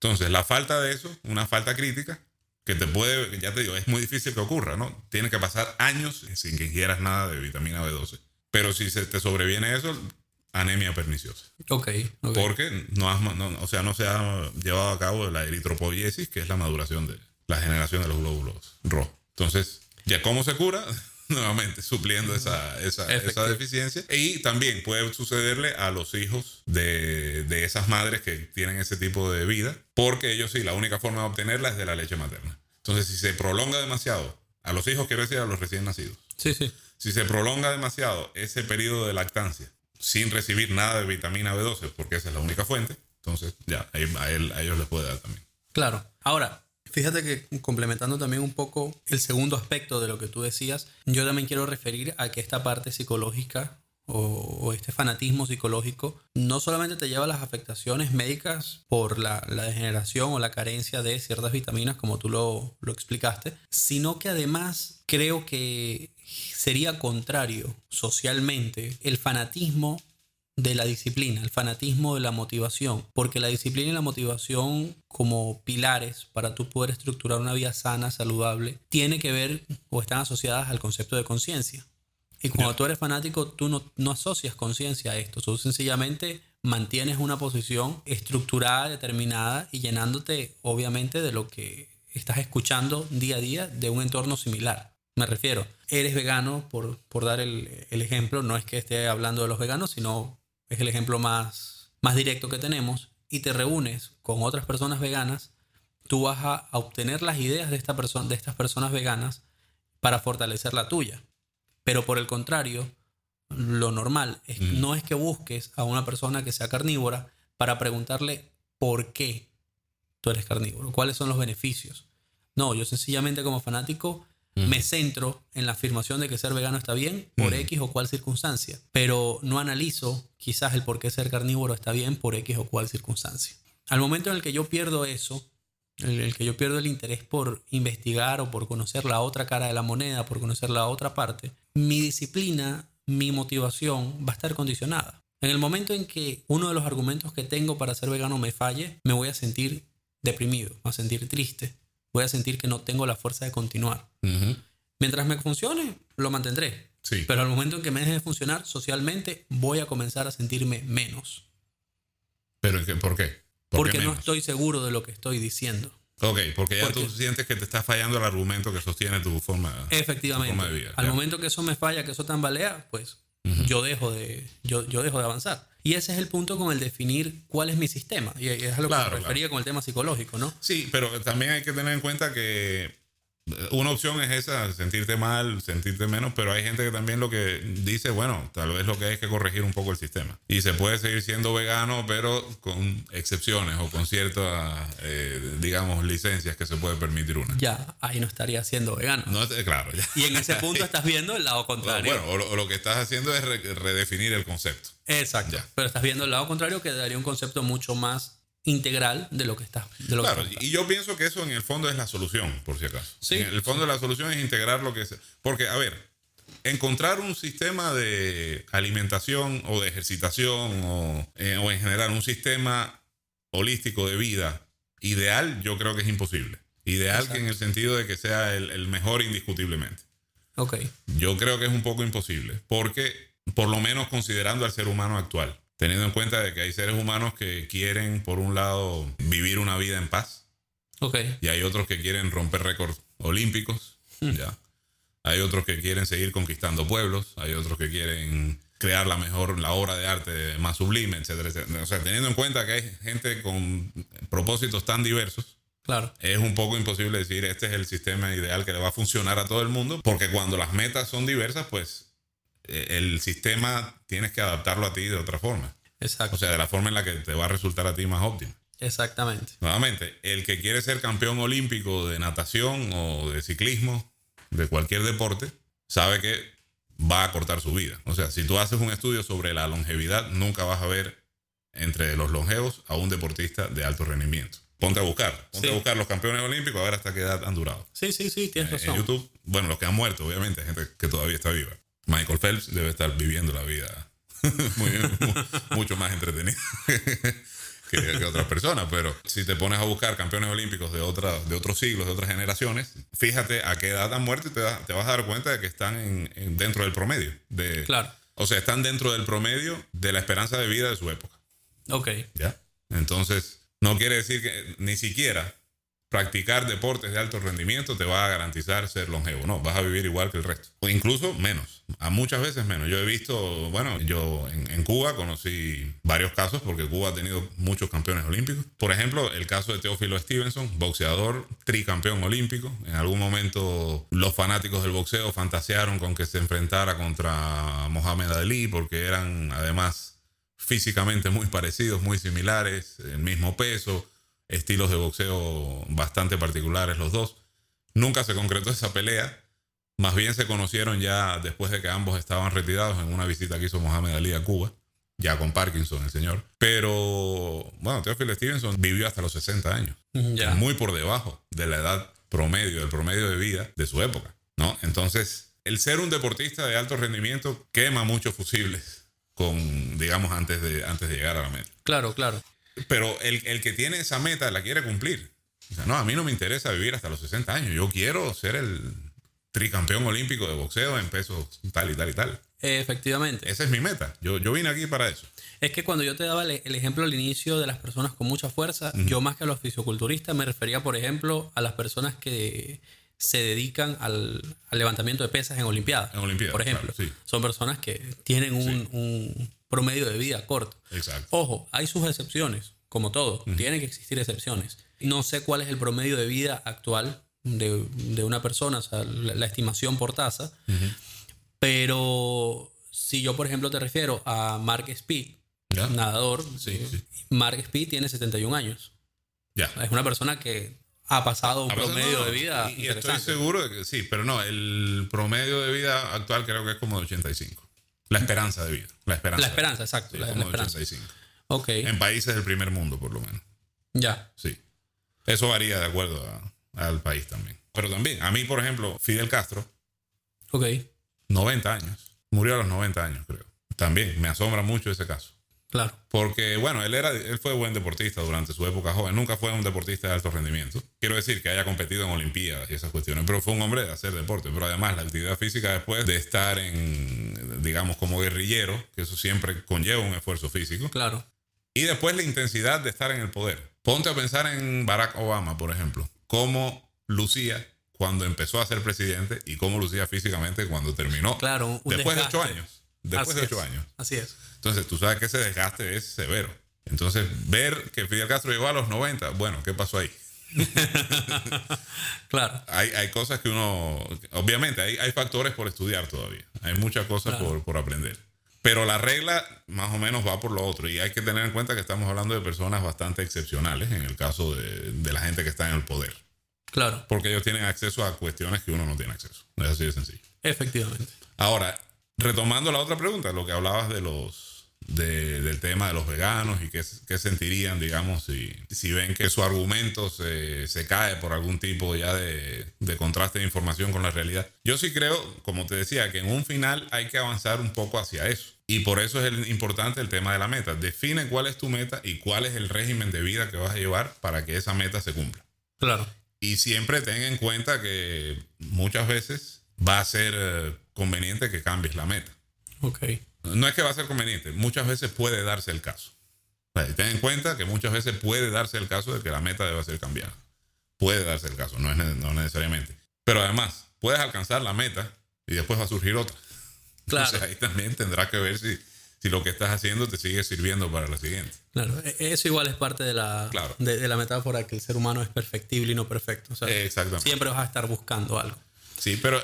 Entonces, la falta de eso, una falta crítica, que te puede, ya te digo, es muy difícil que ocurra, ¿no? Tiene que pasar años sin que ingieras nada de vitamina B12. Pero si se te sobreviene eso, anemia perniciosa. Ok. Porque no, has no- o sea, no se ha llevado a cabo la eritropoiesis, que es la maduración de la generación de los glóbulos rojos. Entonces, ¿ya cómo se cura? Nuevamente, supliendo esa, esa, deficiencia. Y también puede sucederle a los hijos de, de esas madres que tienen ese tipo de vida, porque ellos sí, la única forma de obtenerla es de la leche materna. Entonces, si se prolonga demasiado, a los hijos quiero decir a los recién nacidos, Sí, sí. si se prolonga demasiado ese periodo de lactancia sin recibir nada de vitamina B12, porque esa es la única fuente, entonces ya, a, él, a ellos les puede dar también. Claro. Ahora, fíjate que complementando también un poco el segundo aspecto de lo que tú decías, yo también quiero referir a que esta parte psicológica o, este fanatismo psicológico no solamente te lleva a las afectaciones médicas por la, la degeneración o la carencia de ciertas vitaminas, como tú lo, lo explicaste, sino que además creo que sería contrario socialmente el fanatismo de la disciplina, el fanatismo de la motivación, porque la disciplina y la motivación como pilares para tú poder estructurar una vida sana, saludable, tiene que ver o están asociadas al concepto de conciencia. Y cuando tú eres fanático, tú no, no asocias conciencia a esto, tú sencillamente mantienes una posición estructurada, determinada y llenándote obviamente de lo que estás escuchando día a día de un entorno similar. Me refiero, eres vegano, por, por dar el, el, ejemplo, no es que esté hablando de los veganos, sino es el ejemplo más, más directo que tenemos, y te reúnes con otras personas veganas, tú vas a, obtener las ideas de, esta persona, de estas personas veganas para fortalecer la tuya. Pero por el contrario, lo normal es, Mm. no es que busques a una persona que sea carnívora para preguntarle por qué tú eres carnívoro, cuáles son los beneficios. No, yo sencillamente como fanático Mm. me centro en la afirmación de que ser vegano está bien por Mm. X o cual circunstancia, pero no analizo quizás el por qué ser carnívoro está bien por X o cual circunstancia. Al momento en el que yo pierdo eso, en el que yo pierdo el interés por investigar o por conocer la otra cara de la moneda, por conocer la otra parte, mi disciplina, mi motivación va a estar condicionada. En el momento en que uno de los argumentos que tengo para ser vegano me falle, me voy a sentir deprimido, me voy a sentir triste, voy a sentir que no tengo la fuerza de continuar. Ujú. Mientras me funcione, lo mantendré. Sí. Pero al momento en que me deje de funcionar socialmente, voy a comenzar a sentirme menos. ¿Pero ¿qué- por qué? ¿Por Porque qué no estoy seguro de lo que estoy diciendo. Ok, porque ya Porque- tú sientes que te está fallando el argumento que sostiene tu forma, Efectivamente. tu forma de vida. Al ya. momento que eso me falla, que eso tambalea, pues Ujú. yo, dejo de, yo, yo dejo de avanzar. Y ese es el punto con el definir cuál es mi sistema. Y es a lo que Claro, me refería con el tema psicológico, ¿no? Sí, pero también hay que tener en cuenta que una opción es esa, sentirte mal, sentirte menos, pero hay gente que también lo que dice, bueno, tal vez lo que hay es que corregir un poco el sistema. Y se puede seguir siendo vegano, pero con excepciones o con ciertas, eh, digamos, licencias que se puede permitir una. Ya ahí no estaría siendo vegano. No, te- claro, ya. Y en ese punto estás viendo el lado contrario. Bueno, o lo, o lo que estás haciendo es re- redefinir el concepto. Exacto. Ya. Pero estás viendo el lado contrario que daría un concepto mucho más integral de lo que está. De lo que Claro, está. y yo pienso que eso en el fondo es la solución, por si acaso. Sí. En el fondo la solución es integrar lo que es. Porque, a ver, encontrar un sistema de alimentación o de ejercitación o, eh, o en general un sistema holístico de vida ideal, yo creo que es imposible. Ideal que en el sentido de que sea el, el mejor indiscutiblemente. Ok. Yo creo que es un poco imposible, porque por lo menos considerando al ser humano actual, teniendo en cuenta de que hay seres humanos que quieren, por un lado, vivir una vida en paz, Ok. y hay otros que quieren romper récords olímpicos, Hmm. ya. Hay otros que quieren seguir conquistando pueblos, hay otros que quieren crear la mejor, la obra de arte más sublime, etcétera, etcétera. O sea, teniendo en cuenta que hay gente con propósitos tan diversos, Claro. es un poco imposible decir este es el sistema ideal que le va a funcionar a todo el mundo, porque cuando las metas son diversas, pues el sistema tienes que adaptarlo a ti de otra forma. Exacto. O sea, de la forma en la que te va a resultar a ti más óptima. Exactamente. Nuevamente, el que quiere ser campeón olímpico de natación o de ciclismo, de cualquier deporte, sabe que va a cortar su vida. O sea, si tú haces un estudio sobre la longevidad, nunca vas a ver entre los longevos a un deportista de alto rendimiento. Ponte a buscar, ponte Sí. a buscar los campeones olímpicos, a ver hasta qué edad han durado. Sí, sí, sí, tienes En razón. YouTube, bueno, los que han muerto, obviamente, hay gente que todavía está viva. Michael Phelps debe estar viviendo la vida muy- mu- mucho más entretenida que, que otras personas, pero si te pones a buscar campeones olímpicos de, otra, de otros siglos, de otras generaciones, fíjate a qué edad han muerto y te, da- te vas a dar cuenta de que están en- en- dentro del promedio. De, Claro. O sea, están dentro del promedio de la esperanza de vida de su época. Ok. ¿Ya? Entonces, no quiere decir que ni siquiera practicar deportes de alto rendimiento te va a garantizar ser longevo. No, vas a vivir igual que el resto. O incluso menos. A muchas veces menos. Yo he visto, bueno, yo en, Cuba conocí varios casos porque Cuba ha tenido muchos campeones olímpicos. Por ejemplo, el caso de Teófilo Stevenson, boxeador, tricampeón olímpico. En algún momento los fanáticos del boxeo fantasearon con que se enfrentara contra Mohamed Ali porque eran además físicamente muy parecidos, muy similares, el mismo peso, estilos de boxeo bastante particulares los dos. Nunca se concretó esa pelea, más bien se conocieron ya después de que ambos estaban retirados en una visita que hizo Mohamed Ali a Cuba, ya con Parkinson el señor. Pero, bueno, Teófilo Stevenson vivió hasta los 60 años, Ya. muy por debajo de la edad promedio, del promedio de vida de su época, ¿no? Entonces, el ser un deportista de alto rendimiento quema muchos fusibles con, digamos, antes de, antes de llegar a la meta. Claro, claro. Pero el, el que tiene esa meta la quiere cumplir. O sea, no, a mí no me interesa vivir hasta los 60 años. Yo quiero ser el tricampeón olímpico de boxeo en pesos tal y tal y tal. Efectivamente. Esa es mi meta. Yo, yo vine aquí para eso. Es que cuando yo te daba el, el ejemplo al inicio de las personas con mucha fuerza, yo más que a los fisiculturistas me refería, por ejemplo, a las personas que se dedican al, al levantamiento de pesas en Olimpiadas. En Olimpiadas, Por ejemplo, claro, sí. son personas que tienen un, un promedio de vida corto. Exacto. Ojo, hay sus excepciones, como todo. Tienen que existir excepciones. No sé cuál es el promedio de vida actual de, de una persona, o sea, la, la estimación por tasa. Pero si yo, por ejemplo, te refiero a Mark Speed, ¿Ya? nadador, Sí, eh, sí. Mark Speed tiene 71 años. Ya. Es una persona que ha pasado un A promedio no, de vida y- y estoy seguro de que sí, pero no, el promedio de vida actual creo que es como de 85. La esperanza de vida. La esperanza. La esperanza, exacto, Sí, la- como la de esperanza. 85. Ok, En países del primer mundo, por lo menos. ya. Sí. Eso varía de acuerdo a- al país también. Pero también, a mí, por ejemplo, Fidel Castro, Ok, 90 años. Murió a los 90 años, creo. También me asombra mucho ese caso. Claro. Porque, bueno, él, era, él fue buen deportista durante su época joven. Nunca fue un deportista de alto rendimiento. Quiero decir que haya competido en Olimpiadas y esas cuestiones. Pero fue un hombre de hacer deporte. Pero además, la actividad física después de estar en, digamos, como guerrillero, que eso siempre conlleva un esfuerzo físico. Claro. Y después la intensidad de estar en el poder. Ponte a pensar en Barack Obama, por ejemplo. Cómo lucía cuando empezó a ser presidente y cómo lucía físicamente cuando terminó. Claro, un después de ocho años. Después Así de ocho es, años. Así es. Entonces, tú sabes que ese desgaste es severo. Entonces, ver que Fidel Castro llegó a los 90, bueno, ¿qué pasó ahí? Claro. Hay, hay cosas que uno, obviamente, hay, hay factores por estudiar todavía. Hay muchas cosas Claro. por, por aprender. Pero la regla más o menos va por lo otro. Y hay que tener en cuenta que estamos hablando de personas bastante excepcionales en el caso de, de la gente que está en el poder. Claro. Porque ellos tienen acceso a cuestiones que uno no tiene acceso. Es así de sencillo. Efectivamente. Ahora, retomando la otra pregunta, lo que hablabas de los de- del tema de los veganos y qué, qué sentirían, digamos, si, si ven que su argumento se, se cae por algún tipo ya de, de contraste de información con la realidad. Yo sí creo, como te decía, que en un final hay que avanzar un poco hacia eso. Y por eso es el, importante el tema de la meta. Define cuál es tu meta y cuál es el régimen de vida que vas a llevar para que esa meta se cumpla. Claro. Y siempre ten en cuenta que muchas veces va a ser eh, conveniente que cambies la meta. Ok. No es que va a ser conveniente, muchas veces puede darse el caso. O sea, ten en cuenta que muchas veces puede darse el caso de que la meta deba ser cambiada. Puede darse el caso, no, es, no necesariamente. Pero además, puedes alcanzar la meta y después va a surgir otra. Claro. Entonces ahí también tendrás que ver si, si lo que estás haciendo te sigue sirviendo para la siguiente. Claro. E- Eso igual es parte de la, Claro. de, de la metáfora que el ser humano es perfectible y no perfecto. O sea, Exactamente. siempre vas a estar buscando algo. Sí, pero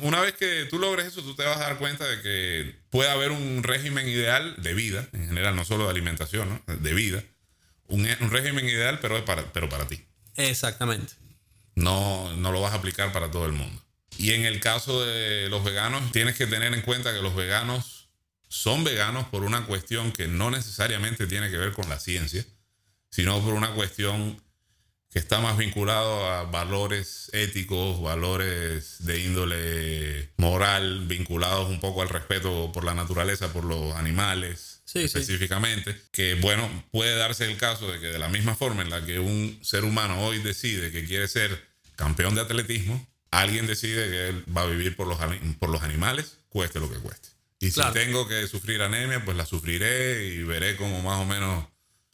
una vez que tú logres eso, tú te vas a dar cuenta de que puede haber un régimen ideal de vida, en general, no solo de alimentación, ¿no? de vida. Un, un régimen ideal, pero para, pero para ti. Exactamente. No, no lo vas a aplicar para todo el mundo. Y en el caso de los veganos, tienes que tener en cuenta que los veganos son veganos por una cuestión que no necesariamente tiene que ver con la ciencia, sino por una cuestión que está más vinculado a valores éticos, valores de índole moral, vinculados un poco al respeto por la naturaleza, por los animales Sí, sí. específicamente, que bueno, puede darse el caso de que de la misma forma en la que un ser humano hoy decide que quiere ser campeón de atletismo, alguien decide que él va a vivir por los, por los animales, cueste lo que cueste. Y Claro. si tengo que sufrir anemia, pues la sufriré y veré cómo más o menos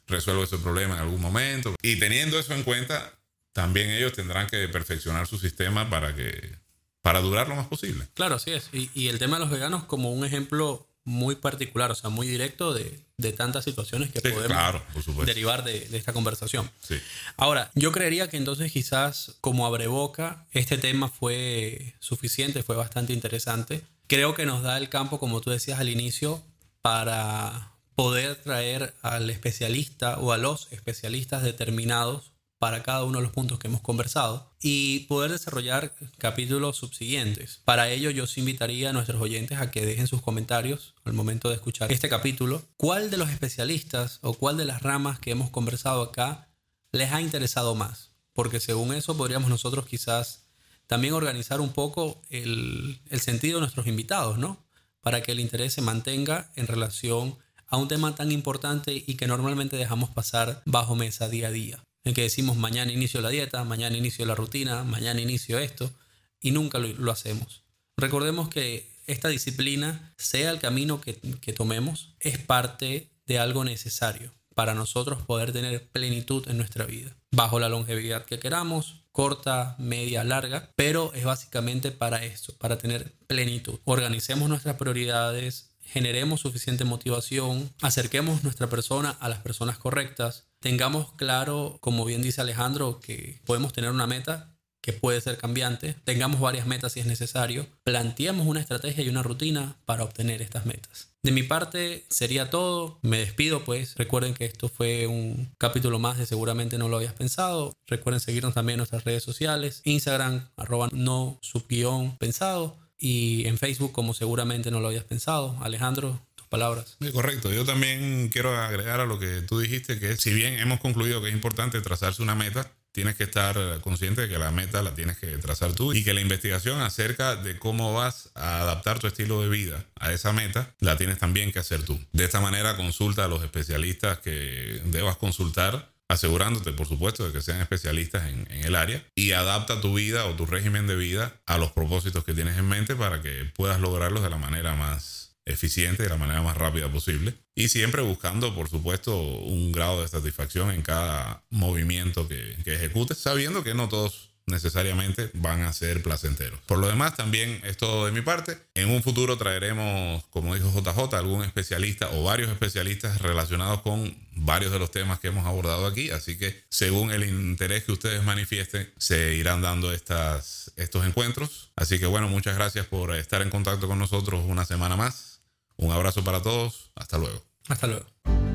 resuelvo ese problema en algún momento. Y teniendo eso en cuenta, también ellos tendrán que perfeccionar su sistema para que para durar lo más posible. Claro, así es. Y, y el tema de los veganos como un ejemplo muy particular, o sea, muy directo de, de tantas situaciones que Sí, podemos claro, derivar de, de esta conversación. Sí. Ahora, yo creería que entonces quizás como abreboca este tema fue suficiente, fue bastante interesante. Creo que nos da el campo, como tú decías al inicio, para poder traer al especialista o a los especialistas determinados para cada uno de los puntos que hemos conversado y poder desarrollar capítulos subsiguientes. Para ello yo os invitaría a nuestros oyentes a que dejen sus comentarios al momento de escuchar este capítulo. ¿Cuál de los especialistas o cuál de las ramas que hemos conversado acá les ha interesado más? Porque según eso podríamos nosotros quizás también organizar un poco el, el sentido de nuestros invitados, ¿no? para que el interés se mantenga en relación a un tema tan importante y que normalmente dejamos pasar bajo mesa día a día. En que decimos mañana inicio la dieta, mañana inicio la rutina, mañana inicio esto y nunca lo, hacemos. Recordemos que esta disciplina, sea el camino que, que tomemos, es parte de algo necesario para nosotros poder tener plenitud en nuestra vida, bajo la longevidad que queramos, corta, media, larga, pero es básicamente para eso, para tener plenitud. Organicemos nuestras prioridades, generemos suficiente motivación, acerquemos nuestra persona a las personas correctas, tengamos claro, como bien dice Alejandro, que podemos tener una meta que puede ser cambiante, tengamos varias metas si es necesario, planteemos una estrategia y una rutina para obtener estas metas. De mi parte sería todo, me despido pues, recuerden que esto fue un capítulo más de seguramente no lo habías pensado, recuerden seguirnos también en nuestras redes sociales, Instagram, arroba no subguión pensado y en Facebook como seguramente no lo habías pensado. Alejandro, tus palabras. correcto, yo también quiero agregar a lo que tú dijiste que si bien hemos concluido que es importante trazarse una meta, tienes que estar consciente de que la meta la tienes que trazar tú y que la investigación acerca de cómo vas a adaptar tu estilo de vida a esa meta la tienes también que hacer tú. De esta manera consulta a los especialistas que debas consultar asegurándote, por supuesto, de que sean especialistas en, el área y adapta tu vida o tu régimen de vida a los propósitos que tienes en mente para que puedas lograrlos de la manera más eficiente de la manera más rápida posible. Y siempre buscando, por supuesto, un grado de satisfacción en cada movimiento que, que ejecutes, sabiendo que no todos necesariamente van a ser placenteros. Por lo demás, también es todo de mi parte. En un futuro traeremos, como dijo JJ, algún especialista o varios especialistas relacionados con varios de los temas que hemos abordado aquí. Así que según el interés que ustedes manifiesten, se irán dando estas, estos encuentros. Así que bueno, muchas gracias por estar en contacto con nosotros una semana más. Un abrazo para todos. Hasta luego. Hasta luego.